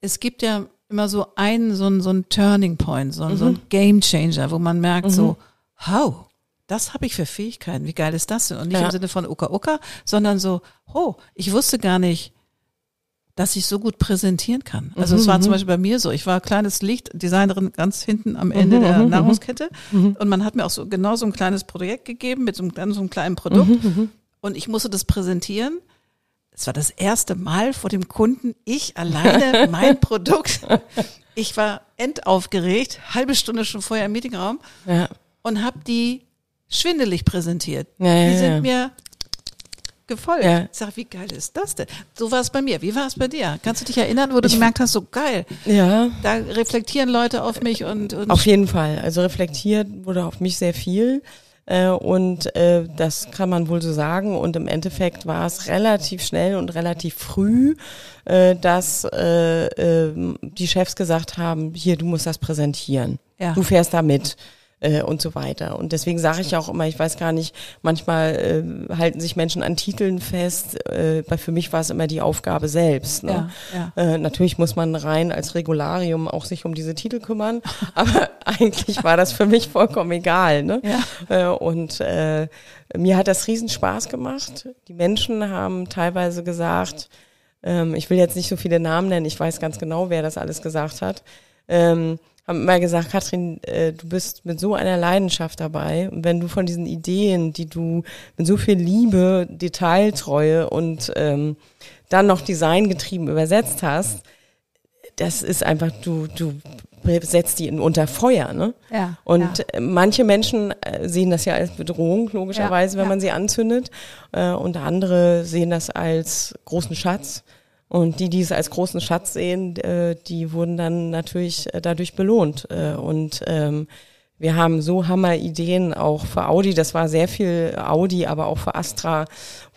es gibt ja immer so einen, so ein, so ein Turning Point, so, mhm. so ein mhm. Game Changer, wo man merkt mhm. so, how? Das habe ich für Fähigkeiten. Wie geil ist das denn? Und nicht ja. im Sinne von Uka Uka, sondern so, oh, ich wusste gar nicht, dass ich so gut präsentieren kann. Also mhm, es war zum mhm. Beispiel bei mir so, ich war kleines Lichtdesignerin ganz hinten am Ende mhm, der mhm, Nahrungskette mhm. und man hat mir auch so genau so ein kleines Projekt gegeben mit so einem, so einem kleinen Produkt und ich musste das präsentieren es war das erste Mal vor dem Kunden, ich alleine (laughs) mein Produkt. Ich war endaufgeregt, halbe Stunde schon vorher im Meetingraum ja. und habe die schwindelig präsentiert. Ja, die sind mir gefolgt. Ja. Ich sag, wie geil ist das denn? So war es bei mir. Wie war es bei dir? Kannst du dich erinnern, wo du ich, gemerkt hast, so geil. Ja. Da reflektieren Leute auf mich und, und auf jeden Fall. Also reflektiert wurde auf mich sehr viel. Äh, und äh, das kann man wohl so sagen. Und im Endeffekt war es relativ schnell und relativ früh, äh, dass äh, äh, die Chefs gesagt haben, hier, du musst das präsentieren. Ja. Du fährst da mit äh, und so weiter. Und deswegen sage ich auch immer, ich weiß gar nicht, manchmal äh, halten sich Menschen an Titeln fest. Äh, weil für mich war es immer die Aufgabe selbst. Ne? Ja, ja. Äh, natürlich muss man rein als Regularium auch sich um diese Titel kümmern, (laughs) aber eigentlich war das für mich vollkommen egal. Ne? Ja. Äh, und äh, mir hat das riesen Spaß gemacht. Die Menschen haben teilweise gesagt, ähm, ich will jetzt nicht so viele Namen nennen, ich weiß ganz genau, wer das alles gesagt hat. Ähm, haben immer gesagt, Katrin, äh, du bist mit so einer Leidenschaft dabei. Und wenn du von diesen Ideen, die du mit so viel Liebe, Detailtreue und ähm, dann noch designgetrieben übersetzt hast, das ist einfach, du, du setzt die in unter Feuer, ne? Ja, und ja. manche Menschen äh, sehen das ja als Bedrohung, logischerweise, ja, wenn man sie anzündet. Äh, und andere sehen das als großen Schatz. Und die, die es als großen Schatz sehen, äh, die wurden dann natürlich äh, dadurch belohnt. Äh, und ähm, wir haben so Hammer-Ideen auch für Audi. Das war sehr viel Audi, aber auch für Astra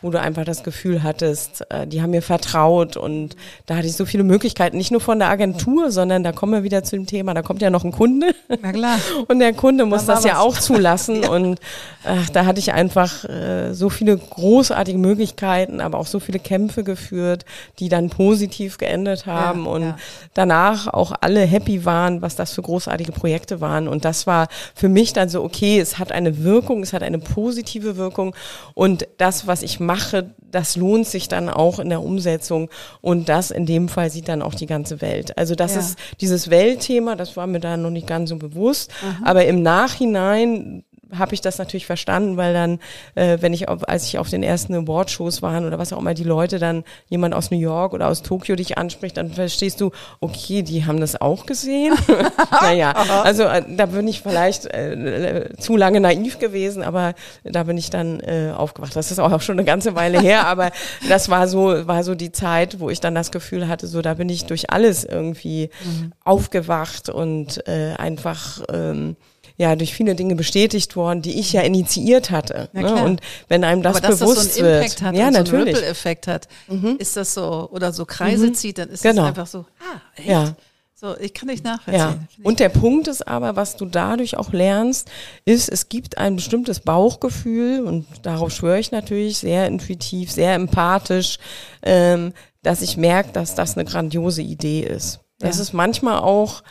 wo du einfach das Gefühl hattest, äh, die haben mir vertraut und da hatte ich so viele Möglichkeiten, nicht nur von der Agentur, sondern da kommen wir wieder zu dem Thema, da kommt ja noch ein Kunde. Na klar. (laughs) Und der Kunde muss da das ja auch zulassen (laughs) ja. und ach, da hatte ich einfach äh, so viele großartige Möglichkeiten, aber auch so viele Kämpfe geführt, die dann positiv geendet haben ja, und ja. danach auch alle happy waren, was das für großartige Projekte waren und das war für mich dann so, okay, es hat eine Wirkung, es hat eine positive Wirkung und das, was ich mache, mache, das lohnt sich dann auch in der Umsetzung und das in dem Fall sieht dann auch die ganze Welt. Also das ja. ist dieses Weltthema, das war mir da noch nicht ganz so bewusst, Aha. aber im Nachhinein habe ich das natürlich verstanden, weil dann, äh, wenn ich, auf, als ich auf den ersten Awardshows waren oder was auch immer, die Leute dann, jemand aus New York oder aus Tokio dich anspricht, dann verstehst du, okay, die haben das auch gesehen. (laughs) (laughs) naja, also äh, da bin ich vielleicht äh, zu lange naiv gewesen, aber da bin ich dann äh, aufgewacht. Das ist auch schon eine ganze Weile her, (laughs) aber das war so, war so die Zeit, wo ich dann das Gefühl hatte, so da bin ich durch alles irgendwie mhm. aufgewacht und äh, einfach ähm, ja durch viele Dinge bestätigt worden, die ich ja initiiert hatte. Ne? Und wenn einem das Aber bewusst dass das so einen Impact wird, hat ja und natürlich, so einen Ripple-Effekt hat, mhm. ist das so oder so Kreise mhm. zieht, dann ist genau. das einfach so. Ah, echt? Ja. So, ich kann nicht nachvollziehen. Ja. Und der Punkt ist aber, was du dadurch auch lernst, ist, es gibt ein bestimmtes Bauchgefühl und darauf schwöre ich natürlich sehr intuitiv, sehr empathisch, ähm, dass ich merke, dass das eine grandiose Idee ist. Das ja. ist manchmal auch,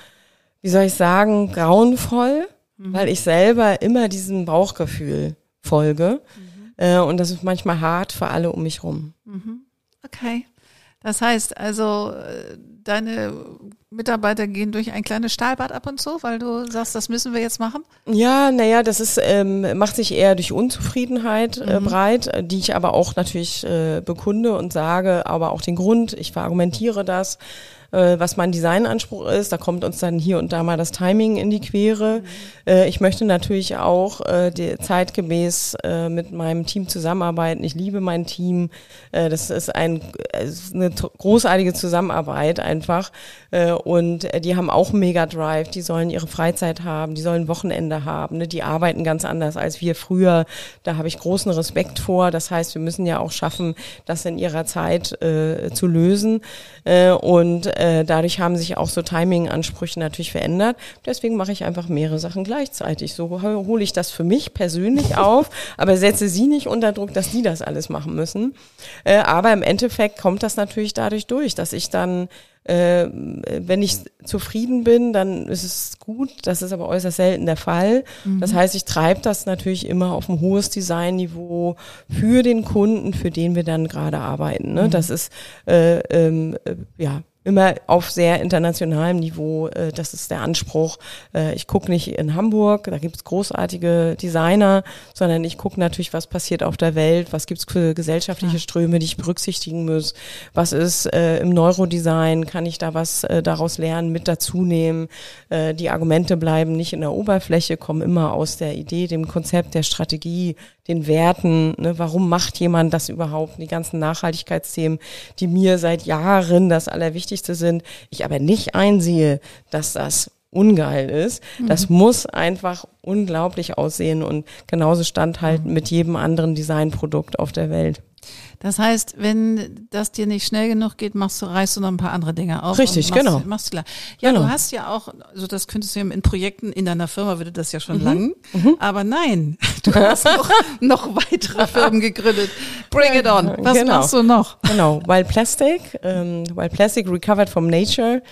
wie soll ich sagen, grauenvoll, mhm. weil ich selber immer diesem Bauchgefühl folge. Mhm. Äh, und das ist manchmal hart für alle um mich rum. Mhm. Okay. Das heißt also, äh, deine Mitarbeiter gehen durch ein kleines Stahlbad ab und zu, weil du sagst, das müssen wir jetzt machen? Ja, naja, das ist, ähm, macht sich eher durch Unzufriedenheit äh, mhm. breit, die ich aber auch natürlich äh, bekunde und sage, aber auch den Grund, ich verargumentiere das äh, was mein Designanspruch ist. Da kommt uns dann hier und da mal das Timing in die Quere. Mhm. Äh, ich möchte natürlich auch äh, zeitgemäß äh, mit meinem Team zusammenarbeiten. Ich liebe mein Team. Äh, das ist ein, ist eine großartige Zusammenarbeit einfach. Äh, und äh, die haben auch Mega Drive. Die sollen ihre Freizeit haben, die sollen Wochenende haben. Ne? Die arbeiten ganz anders als wir früher. Da habe ich großen Respekt vor. Das heißt, wir müssen ja auch schaffen, das in ihrer Zeit äh, zu lösen. Äh, und äh, dadurch haben sich auch so Timing-Ansprüche natürlich verändert. Deswegen mache ich einfach mehrere Sachen gleichzeitig. So hole ich das für mich persönlich (laughs) auf, aber setze sie nicht unter Druck, dass die das alles machen müssen. Äh, aber im Endeffekt kommt das natürlich dadurch durch, dass ich dann äh, wenn ich zufrieden bin, dann ist es gut. Das ist aber äußerst selten der Fall. Mhm. Das heißt, ich treibe das natürlich immer auf ein hohes Designniveau für den Kunden, für den wir dann gerade arbeiten. Ne? Mhm. Das ist äh, ähm, äh, ja immer auf sehr internationalem Niveau. Äh, das ist der Anspruch. Äh, ich gucke nicht in Hamburg, da gibt es großartige Designer, sondern ich gucke natürlich, was passiert auf der Welt, was gibt es für gesellschaftliche Ströme, die ich berücksichtigen muss, was ist äh, im Neurodesign, kann ich da was äh, daraus lernen, mit dazu nehmen. Äh, die Argumente bleiben nicht in der Oberfläche, kommen immer aus der Idee, dem Konzept, der Strategie, den Werten, ne, warum macht jemand das überhaupt, die ganzen Nachhaltigkeitsthemen, die mir seit Jahren das Allerwichtigste sind, ich aber nicht einsehe, dass das ungeil ist. Mhm. Das muss einfach unglaublich aussehen und genauso standhalten mhm. mit jedem anderen Designprodukt auf der Welt. Das heißt, wenn das dir nicht schnell genug geht, machst du, reißt du noch ein paar andere Dinge auf. Richtig, machst, genau. Machst klar. Ja, genau. du hast ja auch, also das könntest du ja in Projekten in deiner Firma würde das ja schon mhm. lang. Mhm. Aber nein, (laughs) du hast noch, noch weitere Firmen gegründet. Bring it on. Was genau. machst du noch? Genau, Wild Plastic, ähm, Wild Plastic Recovered from Nature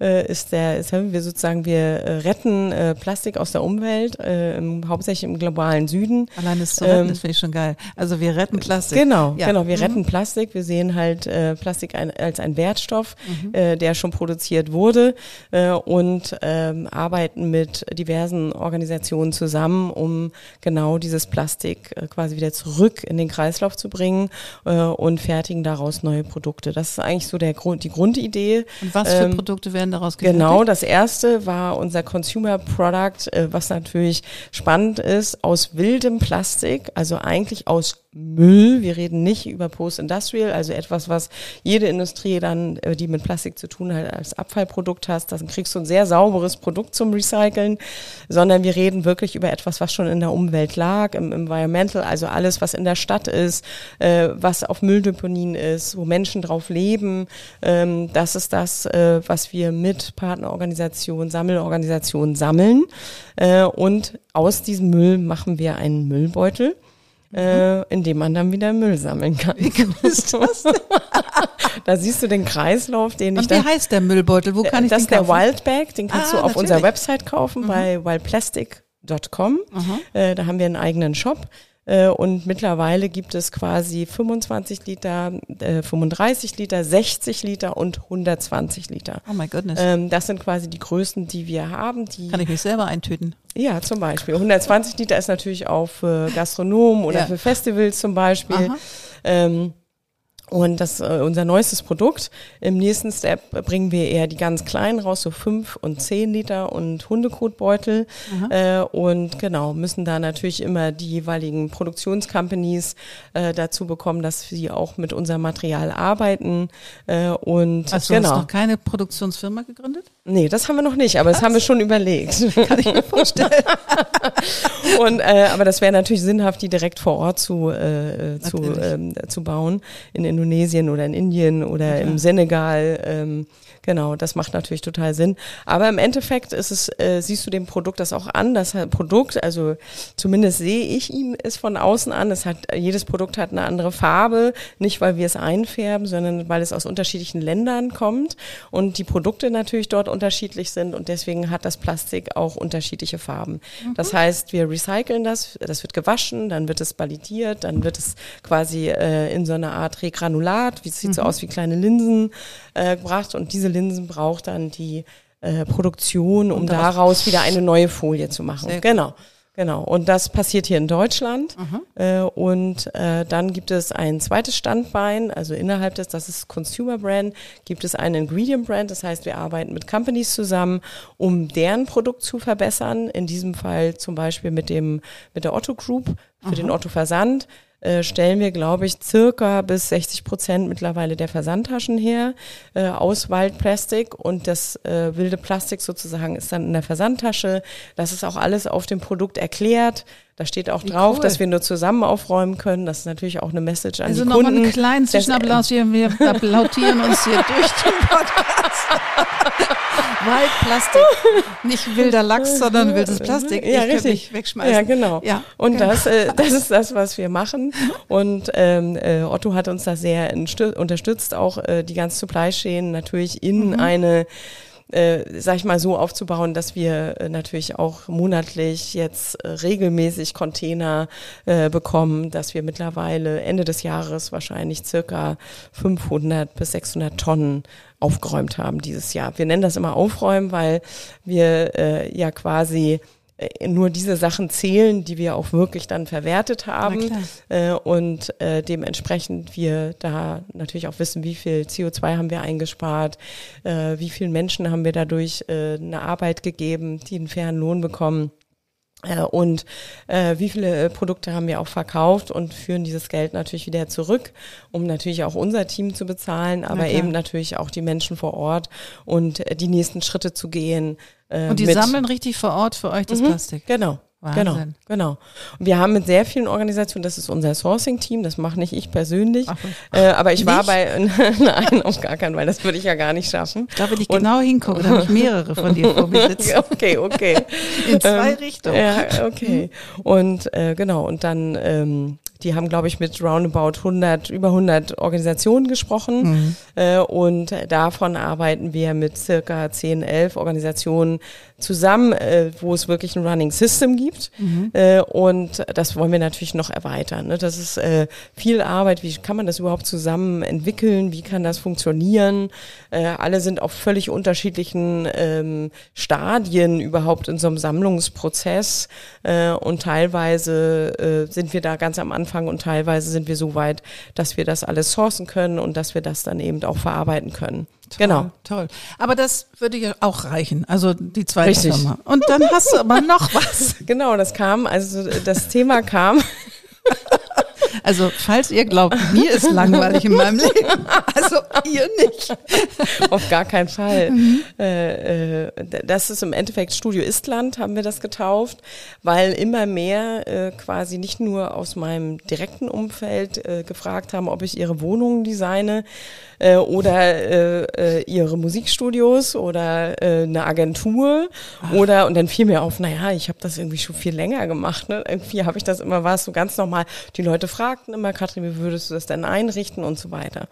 äh, ist der, ist, wir sozusagen, wir äh, retten äh, Plastik aus der Umwelt, äh, im, hauptsächlich im globalen Süden. Allein das zu retten, ähm, das finde ich schon geil. Also wir retten Plastik. Genau, ja. genau, wir mhm. retten Plastik. Wir sehen halt äh, Plastik ein, als ein Wertstoff, mhm. äh, der schon produziert wurde äh, und ähm, arbeiten mit diversen Organisationen zusammen, um genau dieses Plastik äh, quasi wieder zurück in den Kreislauf zu bringen äh, und fertigen daraus neue Produkte. Das ist eigentlich so der Grund, die Grundidee. Und was für ähm, Produkte werden daraus gefertigt? Genau, das erste war unser Consumer Product, äh, was natürlich spannend ist, aus wildem Plastik, also eigentlich aus Müll. Wir reden nicht über Post-Industrial, also etwas, was jede Industrie dann, äh, die mit Plastik zu tun hat, als Abfallprodukt hast. Dann kriegst du ein sehr sauberes Produkt zum Recyceln, sondern wir reden wirklich über etwas, was schon in der Umwelt lag, im Environmental, also alles, was in der Stadt ist, äh, was auf Mülldeponien ist, wo Menschen drauf leben. Ähm, das ist das, äh, was wir mit Partnerorganisationen, Sammelorganisationen sammeln. Äh, und aus diesem Müll machen wir einen Müllbeutel äh, in dem man dann wieder Müll sammeln kann. Wie ist das? (laughs) (laughs) da siehst du den Kreislauf, den Und ich wie heißt der Müllbeutel? Wo kann ich das den kaufen? Das ist der Wildbag, den kannst ah, du auf natürlich. unserer Website kaufen, mhm. bei wildplastic.com. Äh, da haben wir einen eigenen Shop. Äh, und mittlerweile gibt es quasi 25 Liter, äh, 35 Liter, 60 Liter und 120 Liter. Oh my goodness. Ähm, das sind quasi die Größen, die wir haben. Die Kann ich mich selber eintüten? Ja, zum Beispiel. 120 Liter ist natürlich auch für Gastronomen oder ja. für Festivals zum Beispiel. Und das äh, unser neuestes Produkt. Im nächsten Step bringen wir eher die ganz kleinen raus, so fünf und zehn Liter und Hundekotbeutel. Äh, und genau, müssen da natürlich immer die jeweiligen Produktionscompanies äh, dazu bekommen, dass sie auch mit unserem Material arbeiten. Äh, und also genau. hast noch keine Produktionsfirma gegründet? Nee, das haben wir noch nicht, aber Was? das haben wir schon überlegt. (laughs) Kann ich mir vorstellen. (laughs) und, äh, aber das wäre natürlich sinnhaft, die direkt vor Ort zu, äh, zu, ähm, zu bauen in Indonesien oder in Indien oder okay. im Senegal. Ähm, Genau, das macht natürlich total Sinn. Aber im Endeffekt ist es, äh, siehst du dem Produkt das auch an. Das Produkt, also zumindest sehe ich ihm es von außen an. Es hat, jedes Produkt hat eine andere Farbe, nicht weil wir es einfärben, sondern weil es aus unterschiedlichen Ländern kommt und die Produkte natürlich dort unterschiedlich sind und deswegen hat das Plastik auch unterschiedliche Farben. Mhm. Das heißt, wir recyceln das, das wird gewaschen, dann wird es ballidiert, dann wird es quasi äh, in so eine Art Regranulat, wie es sieht mhm. so aus wie kleine Linsen äh, gebracht und diese Linsen braucht dann die äh, Produktion, um daraus wieder eine neue Folie zu machen. Sehr genau. Genau, und das passiert hier in Deutschland. Mhm. Äh, und äh, dann gibt es ein zweites Standbein, also innerhalb des, das ist Consumer Brand, gibt es einen Ingredient Brand. Das heißt, wir arbeiten mit Companies zusammen, um deren Produkt zu verbessern. In diesem Fall zum Beispiel mit dem mit der Otto Group für Aha. den Otto Versand äh, stellen wir, glaube ich, circa bis 60 Prozent mittlerweile der Versandtaschen her äh, aus Waldplastik und das äh, wilde Plastik sozusagen ist dann in der Versandtasche. Das ist auch alles auf dem Produkt erklärt. Da steht auch Wie drauf, cool. dass wir nur zusammen aufräumen können. Das ist natürlich auch eine Message an also die Kunden. Also nochmal einen kleinen Zwischenapplaus. Wir, wir applaudieren uns hier durch den Podcast. (laughs) Waldplastik. Nicht wilder Lachs, sondern wildes Plastik. Ja, ich richtig. Wegschmeißen. Ja, genau. Ja, und genau. Das, äh, das ist das, was wir machen. Und ähm, äh, Otto hat uns da sehr unterstützt, auch äh, die ganze Supply Chain natürlich in mhm. eine äh, sag ich mal, so aufzubauen, dass wir äh, natürlich auch monatlich jetzt äh, regelmäßig Container äh, bekommen, dass wir mittlerweile Ende des Jahres wahrscheinlich circa 500 bis 600 Tonnen aufgeräumt haben dieses Jahr. Wir nennen das immer aufräumen, weil wir äh, ja quasi nur diese Sachen zählen, die wir auch wirklich dann verwertet haben äh, und äh, dementsprechend wir da natürlich auch wissen, wie viel CO2 haben wir eingespart, äh, wie vielen Menschen haben wir dadurch äh, eine Arbeit gegeben, die einen fairen Lohn bekommen. Äh, und äh, wie viele Produkte haben wir auch verkauft und führen dieses Geld natürlich wieder zurück, um natürlich auch unser Team zu bezahlen, aber eben natürlich auch die Menschen vor Ort und äh, die nächsten Schritte zu gehen, äh, und die sammeln richtig vor Ort für euch das mhm, Plastik? Genau. Wahnsinn. Genau, genau. Und wir haben mit sehr vielen Organisationen, das ist unser Sourcing-Team, das mache nicht ich persönlich, Ach, äh, aber ich nicht? war bei, (laughs) nein, auf gar keinen Fall, das würde ich ja gar nicht schaffen. Da will ich und, genau hingucken, da habe ich mehrere von dir vor mir sitzen. (laughs) okay, okay. In zwei ähm, Richtungen. Ja, okay. Und äh, genau, und dann ähm, die haben, glaube ich, mit roundabout 100, über 100 Organisationen gesprochen. Mhm. Äh, und davon arbeiten wir mit circa 10, 11 Organisationen zusammen, äh, wo es wirklich ein Running System gibt. Mhm. Äh, und das wollen wir natürlich noch erweitern. Ne? Das ist äh, viel Arbeit. Wie kann man das überhaupt zusammen entwickeln? Wie kann das funktionieren? Äh, alle sind auf völlig unterschiedlichen ähm, Stadien überhaupt in so einem Sammlungsprozess. Äh, und teilweise äh, sind wir da ganz am Anfang und teilweise sind wir so weit, dass wir das alles sourcen können und dass wir das dann eben auch verarbeiten können. Toll, genau. Toll. Aber das würde ja auch reichen. Also die zweite Richtig. Firma. Und dann hast du aber noch was. (laughs) Genau, das kam, also das Thema kam. Also, falls ihr glaubt, mir ist langweilig in meinem Leben, also ihr nicht. Auf gar keinen Fall. Mhm. Äh, äh, das ist im Endeffekt Studio Istland, haben wir das getauft, weil immer mehr äh, quasi nicht nur aus meinem direkten Umfeld äh, gefragt haben, ob ich ihre Wohnungen designe äh, oder ihre Musikstudios oder eine Agentur Ach. oder und dann fiel mir auf, naja, ich habe das irgendwie schon viel länger gemacht. Ne? Irgendwie habe ich das immer, war es so ganz normal. Die Leute fragten immer, Katrin, wie würdest du das denn einrichten und so weiter.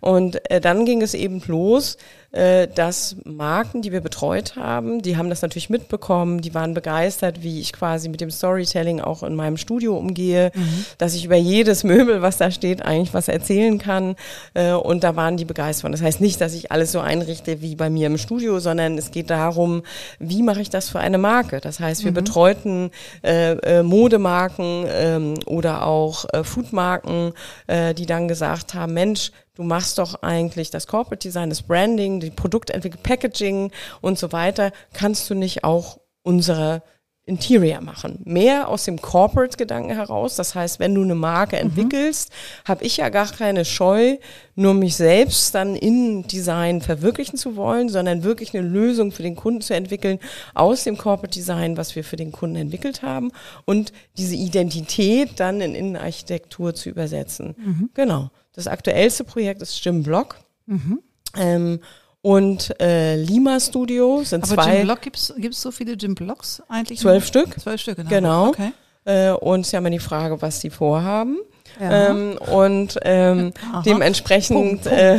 Und äh, dann ging es eben los, äh, dass Marken, die wir betreut haben, die haben das natürlich mitbekommen, die waren begeistert, wie ich quasi mit dem Storytelling auch in meinem Studio umgehe, mhm. dass ich über jedes Möbel, was da steht, eigentlich was erzählen kann. Äh, und da waren die begeistert. Das heißt nicht, dass ich alles so einrichte wie bei mir im Studio, sondern es geht darum, wie mache ich das für eine Marke? Das heißt, wir mhm. betreuten äh, äh, Modemarken ähm, oder auch äh, Foodmarken, äh, die dann gesagt haben, Mensch, du machst doch eigentlich das Corporate Design, das Branding, die Produktentwicklung, Packaging und so weiter, kannst du nicht auch unsere Interior machen. Mehr aus dem Corporate-Gedanken heraus. Das heißt, wenn du eine Marke mhm. entwickelst, habe ich ja gar keine Scheu, nur mich selbst dann in Design verwirklichen zu wollen, sondern wirklich eine Lösung für den Kunden zu entwickeln aus dem Corporate Design, was wir für den Kunden entwickelt haben und diese Identität dann in Innenarchitektur zu übersetzen. Mhm. Genau. Das aktuellste Projekt ist Jim Block. Mhm. Ähm, und äh, Lima Studio sind Aber zwei. Jim Block gibt's gibt's so viele Jim Blocks eigentlich? Zwölf Stück. Zwölf Stück, genau. Genau. Okay. Äh, und ja immer die Frage, was sie vorhaben. Ja. Ähm, und ähm, (laughs) dementsprechend, äh,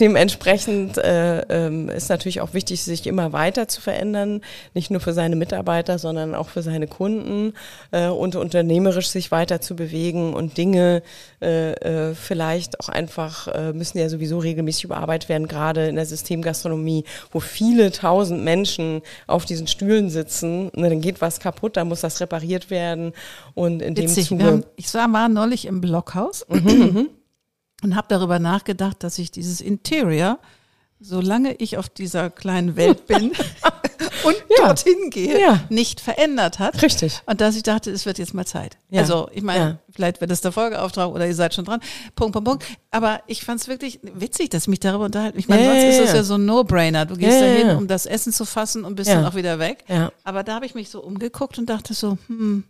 dementsprechend äh, äh, ist natürlich auch wichtig, sich immer weiter zu verändern, nicht nur für seine Mitarbeiter, sondern auch für seine Kunden äh, und unternehmerisch sich weiter zu bewegen und Dinge äh, äh, vielleicht auch einfach äh, müssen ja sowieso regelmäßig überarbeitet werden, gerade in der Systemgastronomie, wo viele tausend Menschen auf diesen Stühlen sitzen. Ne, dann geht was kaputt, dann muss das repariert werden und in Witzig, dem Zuge. ich war war neulich im Blockhaus mhm, mhm. und habe darüber nachgedacht, dass ich dieses Interior, solange ich auf dieser kleinen Welt (laughs) bin und ja. dorthin gehe, ja. nicht verändert hat. Richtig. Und dass ich dachte, es wird jetzt mal Zeit. Ja. Also ich meine, vielleicht wird es der Folgeauftrag oder ihr seid schon dran. Punkt, Punkt, Punkt. Aber ich fand es wirklich witzig, dass ich mich darüber unterhalte. Ich meine, sonst ist das ja so ein No-Brainer. Du gehst dahin, um das Essen zu fassen und bist dann auch wieder weg. Aber da habe ich mich so umgeguckt und dachte so, hm,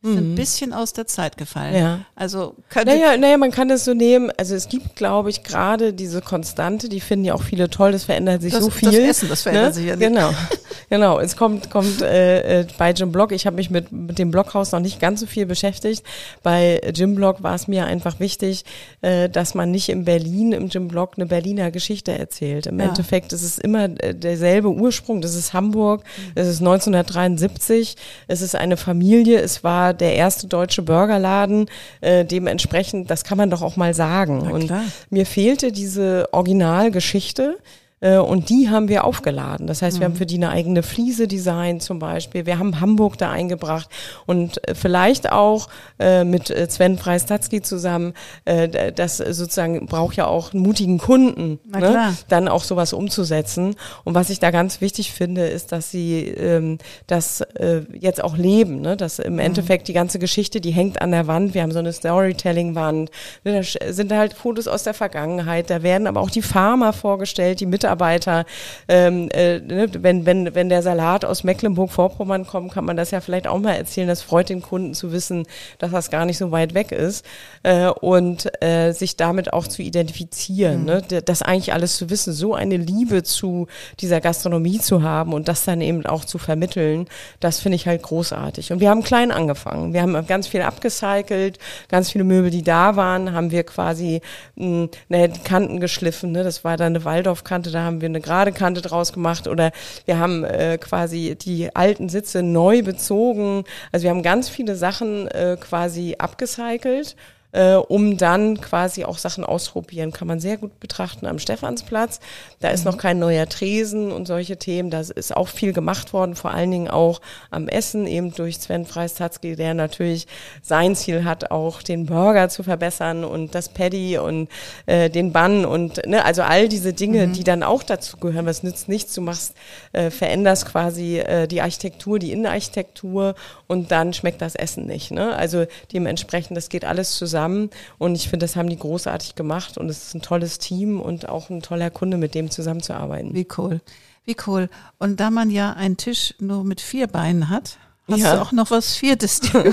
ist mhm. ein bisschen aus der Zeit gefallen. Ja. Also könnte naja, naja, man kann das so nehmen. Also es gibt, glaube ich, gerade diese Konstante, die finden ja auch viele toll. Das verändert sich das, so viel. Das Essen, das verändert ne? sich ja nicht. Genau, (laughs) genau. Es kommt, kommt äh, äh, bei Jim Block. Ich habe mich mit mit dem Blockhaus noch nicht ganz so viel beschäftigt. Bei Jim Block war es mir einfach wichtig, äh, dass man nicht in Berlin im Jim Block eine Berliner Geschichte erzählt. Im ja. Endeffekt ist es immer äh, derselbe Ursprung. Das ist Hamburg. Es ist 1973. Es ist eine Familie. Es war der erste deutsche Burgerladen. Äh, dementsprechend, das kann man doch auch mal sagen. Und mir fehlte diese Originalgeschichte. Äh, und die haben wir aufgeladen. Das heißt, wir haben mhm. für die eine eigene Fliese designt zum Beispiel. Wir haben Hamburg da eingebracht und äh, vielleicht auch äh, mit Sven Preis-Tatzki zusammen, das sozusagen braucht ja auch einen mutigen Kunden, ne? dann auch sowas umzusetzen. Und was ich da ganz wichtig finde, ist, dass sie ähm, das äh, jetzt auch leben. Ne? Dass im mhm. Endeffekt die ganze Geschichte, die hängt an der Wand. Wir haben so eine Storytelling-Wand. Ne? Da sind halt Fotos aus der Vergangenheit. Da werden aber auch die Farmer vorgestellt, die Mitarbeiter Mitarbeiter. Ähm, äh, ne, wenn, wenn, wenn der Salat aus Mecklenburg-Vorpommern kommt, kann man das ja vielleicht auch mal erzählen. Das freut den Kunden zu wissen, dass das gar nicht so weit weg ist äh, und äh, sich damit auch zu identifizieren. Mhm. Ne? Das eigentlich alles zu wissen, so eine Liebe zu dieser Gastronomie zu haben und das dann eben auch zu vermitteln, das finde ich halt großartig. Und wir haben klein angefangen. Wir haben ganz viel abgecycelt, ganz viele Möbel, die da waren, haben wir quasi mh, ne, die Kanten geschliffen. Ne? Das war dann eine Waldorfkante, da haben wir eine gerade Kante draus gemacht oder wir haben äh, quasi die alten Sitze neu bezogen. Also wir haben ganz viele Sachen äh, quasi abgecycelt äh, um dann quasi auch Sachen ausprobieren. Kann man sehr gut betrachten am Stephansplatz. Da ist mhm. noch kein neuer Tresen und solche Themen. Da ist auch viel gemacht worden, vor allen Dingen auch am Essen, eben durch Sven Freistatzki, der natürlich sein Ziel hat, auch den Burger zu verbessern und das Paddy und äh, den Bann und ne, also all diese Dinge, mhm. die dann auch dazu gehören. Was nützt nichts? Du machst, äh, veränderst quasi äh, die Architektur, die Innenarchitektur und dann schmeckt das Essen nicht. Ne? Also dementsprechend, das geht alles zusammen zusammen und ich finde, das haben die großartig gemacht und es ist ein tolles Team und auch ein toller Kunde, mit dem zusammenzuarbeiten. Wie cool. Wie cool. Und da man ja einen Tisch nur mit vier Beinen hat, Hast ja. du auch noch was Viertes dir (laughs)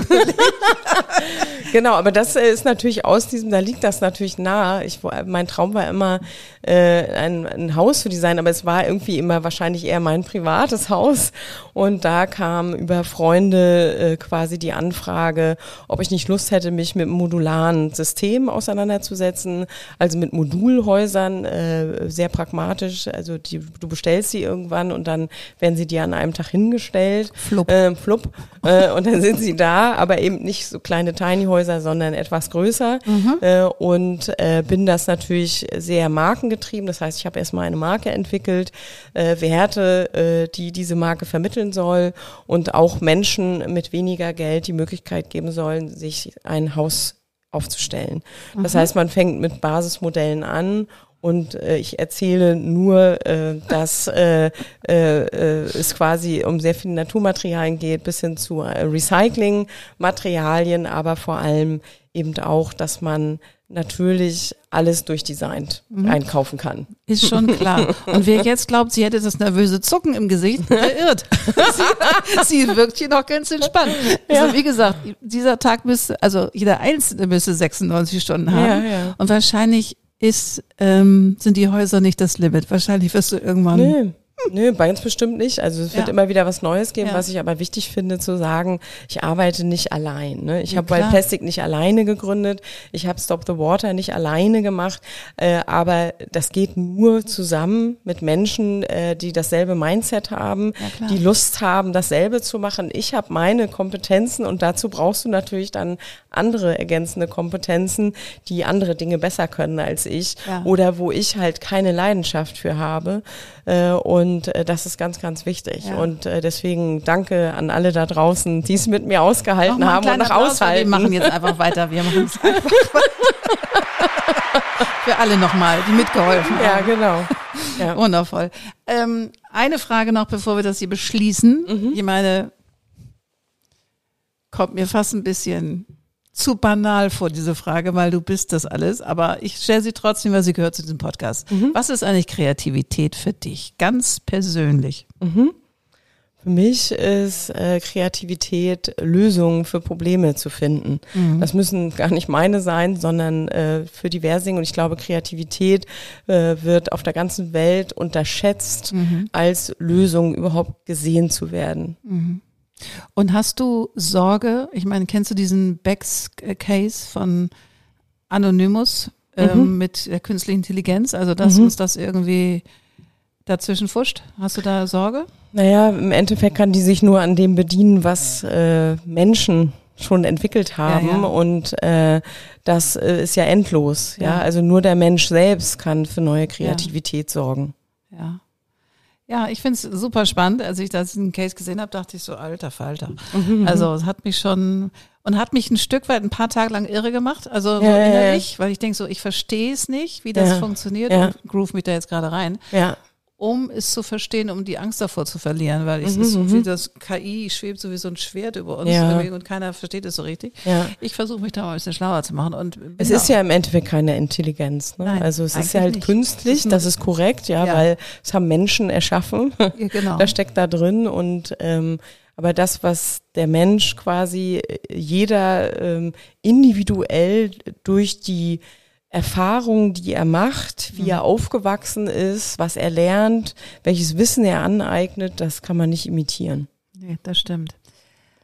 Genau, aber das äh, ist natürlich aus diesem, da liegt das natürlich nahe. Ich, mein Traum war immer, äh, ein, ein Haus zu designen, aber es war irgendwie immer wahrscheinlich eher mein privates Haus. Und da kam über Freunde äh, quasi die Anfrage, ob ich nicht Lust hätte, mich mit modularen System auseinanderzusetzen, also mit Modulhäusern, äh, sehr pragmatisch. Also die, du bestellst sie irgendwann und dann werden sie dir an einem Tag hingestellt. Flupp. Äh, flupp. Äh, und dann sind sie da, aber eben nicht so kleine Tiny Häuser, sondern etwas größer. Mhm. Äh, und äh, bin das natürlich sehr markengetrieben. Das heißt, ich habe erstmal eine Marke entwickelt, äh, Werte, äh, die diese Marke vermitteln soll und auch Menschen mit weniger Geld die Möglichkeit geben sollen, sich ein Haus aufzustellen. Das mhm. heißt, man fängt mit Basismodellen an und äh, ich erzähle nur, äh, dass äh, äh, äh, es quasi um sehr viele Naturmaterialien geht, bis hin zu äh, Recyclingmaterialien, aber vor allem eben auch, dass man natürlich alles durchdesignt mhm. einkaufen kann. Ist schon klar. Und wer jetzt glaubt, sie hätte das nervöse Zucken im Gesicht, (laughs) irrt. sie, (laughs) sie wirkt hier noch ganz entspannt. Also ja. Also wie gesagt, dieser Tag müsste, also jeder Einzelne müsste 96 Stunden haben. Ja, ja. Und wahrscheinlich ist, ähm, sind die Häuser nicht das Limit. Wahrscheinlich wirst du irgendwann. Nee. Nö, ganz bestimmt nicht. Also es wird ja. immer wieder was Neues geben, ja. was ich aber wichtig finde zu sagen, ich arbeite nicht allein. Ne? Ich ja, habe Wild Plastic nicht alleine gegründet, ich habe Stop the Water nicht alleine gemacht, äh, aber das geht nur zusammen mit Menschen, äh, die dasselbe Mindset haben, die Lust haben, dasselbe zu machen. Ich habe meine Kompetenzen und dazu brauchst du natürlich dann andere ergänzende Kompetenzen, die andere Dinge besser können als ich oder wo ich halt keine Leidenschaft für habe. Äh, und äh, das ist ganz, ganz wichtig. Ja. Und äh, deswegen danke an alle da draußen, die es mit mir ausgehalten haben und noch aushalten. Wir machen jetzt einfach weiter. Wir machen es einfach Für alle nochmal, die mitgeholfen haben. Ja, genau. Ja. Wundervoll. Ähm, eine Frage noch, bevor wir das hier beschließen. Mhm. Ich meine, kommt mir fast ein bisschen zu banal vor, diese Frage, weil du bist das alles. Aber ich stelle sie trotzdem, weil sie gehört zu diesem Podcast. Mhm. Was ist eigentlich Kreativität für dich? Ganz persönlich. Mhm. Für mich ist äh, Kreativität, Lösungen für Probleme zu finden. Mhm. Das müssen gar nicht meine sein, sondern äh, für die Versing. Und ich glaube, Kreativität äh, wird auf der ganzen Welt unterschätzt, mhm. als Lösung überhaupt gesehen zu werden. Und hast du Sorge, ich meine, kennst du diesen Becks-Case von Anonymous ähm, mhm. mit der künstlichen Intelligenz, also dass mhm. uns das irgendwie dazwischen fuscht? Hast du da Sorge? Naja, im Endeffekt kann die sich nur an dem bedienen, was äh, Menschen schon entwickelt haben ja, ja. und äh, das äh, ist ja endlos. Ja. ja. also nur der Mensch selbst kann für neue Kreativität sorgen. Ja. Ja, ich finde es super spannend. Als ich das in Case gesehen habe, dachte ich so, alter Falter. Mhm. Also es hat mich schon und hat mich ein Stück weit ein paar Tage lang irre gemacht. Also so ja, innerlich, ja, ja. weil ich denke so, ich verstehe es nicht, wie das funktioniert und groove mich da jetzt gerade rein. Ja um es zu verstehen, um die Angst davor zu verlieren, weil ich mhm, ist so mhm. das KI schwebt so wie so ein Schwert über uns ja. und keiner versteht es so richtig. Ja. Ich versuche mich da mal ein bisschen schlauer zu machen und es ist ja im Endeffekt keine Intelligenz, ne? Nein, also es ist ja halt nicht. künstlich, das ist korrekt, ja, ja, weil es haben Menschen erschaffen, ja, genau. (laughs) da steckt da drin und ähm, aber das, was der Mensch quasi jeder ähm, individuell durch die Erfahrungen, die er macht, wie er mhm. aufgewachsen ist, was er lernt, welches Wissen er aneignet, das kann man nicht imitieren. Nee, das stimmt.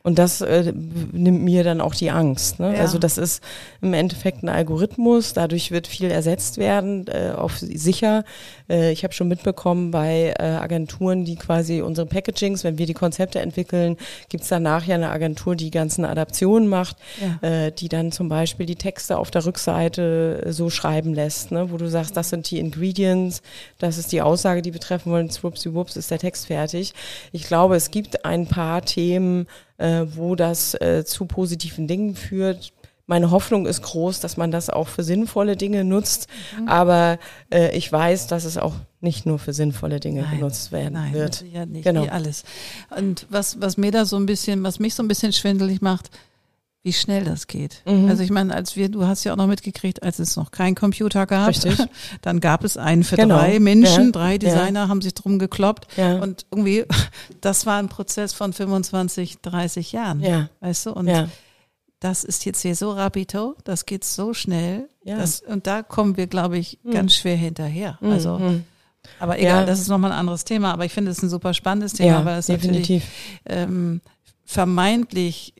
Und das äh, nimmt mir dann auch die Angst. Ne? Ja. Also das ist im Endeffekt ein Algorithmus, dadurch wird viel ersetzt werden, äh, auf sicher. Äh, ich habe schon mitbekommen bei äh, Agenturen, die quasi unsere Packagings, wenn wir die Konzepte entwickeln, gibt's danach ja eine Agentur, die ganzen Adaptionen macht, ja. äh, die dann zum Beispiel die Texte auf der Rückseite so schreiben lässt, ne? wo du sagst, das sind die Ingredients, das ist die Aussage, die wir treffen wollen, swupsi-wups ist der Text fertig. Ich glaube, es gibt ein paar Themen, äh, wo das äh, zu positiven Dingen führt. Meine Hoffnung ist groß, dass man das auch für sinnvolle Dinge nutzt, mhm. aber äh, ich weiß, dass es auch nicht nur für sinnvolle Dinge nein, genutzt werden nein, wird. Ja, nicht genau. alles. Und was, was mir da so ein bisschen, was mich so ein bisschen schwindelig macht, wie schnell das geht. Mhm. Also ich meine, als wir, du hast ja auch noch mitgekriegt, als es noch kein Computer gab, Richtig. (laughs) dann gab es einen für genau. drei Menschen, ja. drei Designer ja. haben sich drum gekloppt ja. und irgendwie, (laughs) das war ein Prozess von 25, 30 Jahren, ja. weißt du, und das ist jetzt hier so rapito, das geht so schnell. Das, und da kommen wir, glaube ich, mhm. ganz schwer hinterher. Also, mhm. aber egal, das ist nochmal ein anderes Thema, aber ich finde es ein super spannendes Thema, weil es definitiv. natürlich ähm, vermeintlich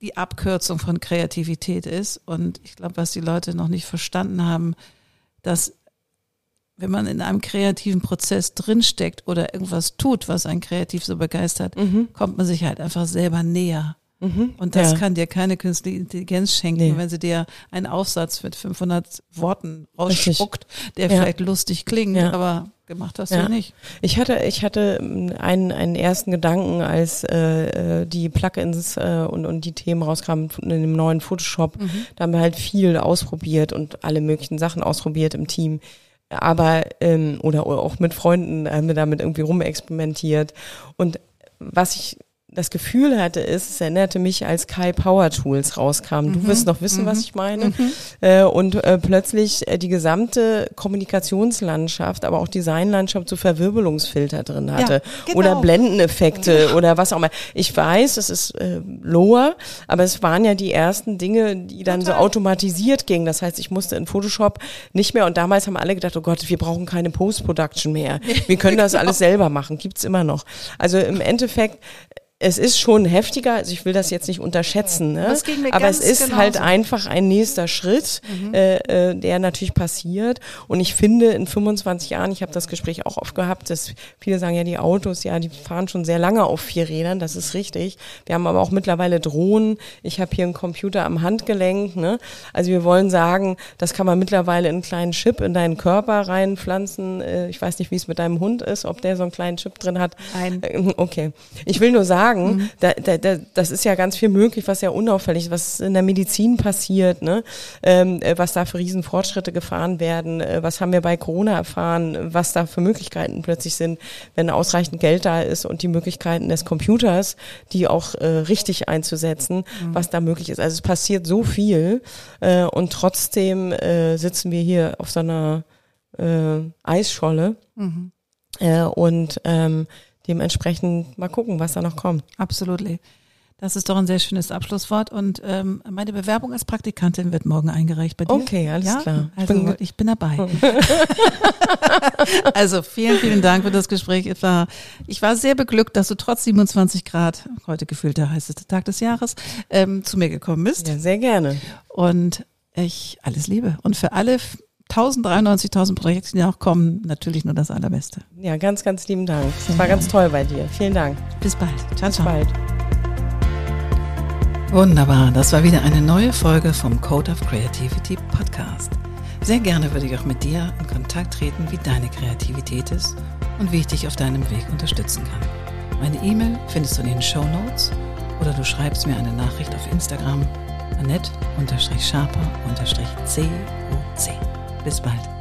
die Abkürzung von Kreativität ist. Und ich glaube, was die Leute noch nicht verstanden haben, dass wenn man in einem kreativen Prozess drinsteckt oder irgendwas tut, was einen kreativ so begeistert, mhm. kommt man sich halt einfach selber näher. Mhm. Und das ja. kann dir keine künstliche Intelligenz schenken, nee. wenn sie dir einen Aufsatz mit 500 Worten rausspuckt, der ja. vielleicht lustig klingt, ja. aber gemacht hast ja. du nicht. Ich hatte, ich hatte ähm, einen, einen ersten Gedanken, als äh, äh, die Plugins äh, und, und die Themen rauskamen in dem neuen Photoshop. Mhm. Da haben wir halt viel ausprobiert und alle möglichen Sachen ausprobiert im Team. Aber, ähm, oder auch mit Freunden haben wir damit irgendwie rumexperimentiert. Und was ich das Gefühl hatte, ist, es erinnerte mich, als Kai Power Tools rauskam. Mhm. Du wirst noch wissen, mhm. was ich meine. Mhm. Äh, und äh, plötzlich äh, die gesamte Kommunikationslandschaft, aber auch Designlandschaft so Verwirbelungsfilter drin hatte. Ja, genau. Oder Blendeneffekte oder was auch immer. Ich weiß, es ist äh, lower, aber es waren ja die ersten Dinge, die dann Total. so automatisiert gingen. Das heißt, ich musste in Photoshop nicht mehr, und damals haben alle gedacht, oh Gott, wir brauchen keine Post-Production mehr. Wir können das (laughs) genau. alles selber machen. Gibt's immer noch. Also im Endeffekt, es ist schon heftiger, also ich will das jetzt nicht unterschätzen, ne? aber es ist genauso. halt einfach ein nächster Schritt, mhm. äh, äh, der natürlich passiert. Und ich finde, in 25 Jahren, ich habe das Gespräch auch oft gehabt, dass viele sagen ja, die Autos, ja, die fahren schon sehr lange auf vier Rädern, das ist richtig. Wir haben aber auch mittlerweile Drohnen. Ich habe hier einen Computer am Handgelenk. Ne? Also wir wollen sagen, das kann man mittlerweile in einen kleinen Chip in deinen Körper reinpflanzen. Äh, ich weiß nicht, wie es mit deinem Hund ist, ob der so einen kleinen Chip drin hat. Nein. Äh, okay. Ich will nur sagen, sagen, mhm. da, da, da, das ist ja ganz viel möglich, was ja unauffällig ist, was in der Medizin passiert, ne? Ähm, äh, was da für Riesenfortschritte gefahren werden, äh, was haben wir bei Corona erfahren, was da für Möglichkeiten plötzlich sind, wenn ausreichend Geld da ist und die Möglichkeiten des Computers, die auch äh, richtig einzusetzen, mhm. was da möglich ist. Also es passiert so viel äh, und trotzdem äh, sitzen wir hier auf so einer äh, Eisscholle. Mhm. Und ähm, dementsprechend mal gucken, was da noch kommt. Absolut. Das ist doch ein sehr schönes Abschlusswort. Und ähm, meine Bewerbung als Praktikantin wird morgen eingereicht bei dir. Okay, alles ja? klar. Also bin ich bin dabei. (laughs) also vielen, vielen Dank für das Gespräch. Ich war, ich war sehr beglückt, dass du trotz 27 Grad, heute gefühlt der heißeste Tag des Jahres, ähm, zu mir gekommen bist. Ja, sehr gerne. Und ich alles Liebe. Und für alle 1093.000 Projekte, die auch kommen, natürlich nur das Allerbeste. Ja, ganz, ganz lieben Dank. Es war ganz toll bei dir. Vielen Dank. Bis bald. Ciao, Bis ciao. bald. Wunderbar. Das war wieder eine neue Folge vom Code of Creativity Podcast. Sehr gerne würde ich auch mit dir in Kontakt treten, wie deine Kreativität ist und wie ich dich auf deinem Weg unterstützen kann. Meine E-Mail findest du in den Show Notes oder du schreibst mir eine Nachricht auf Instagram annette-sharper-coc. Bis bald.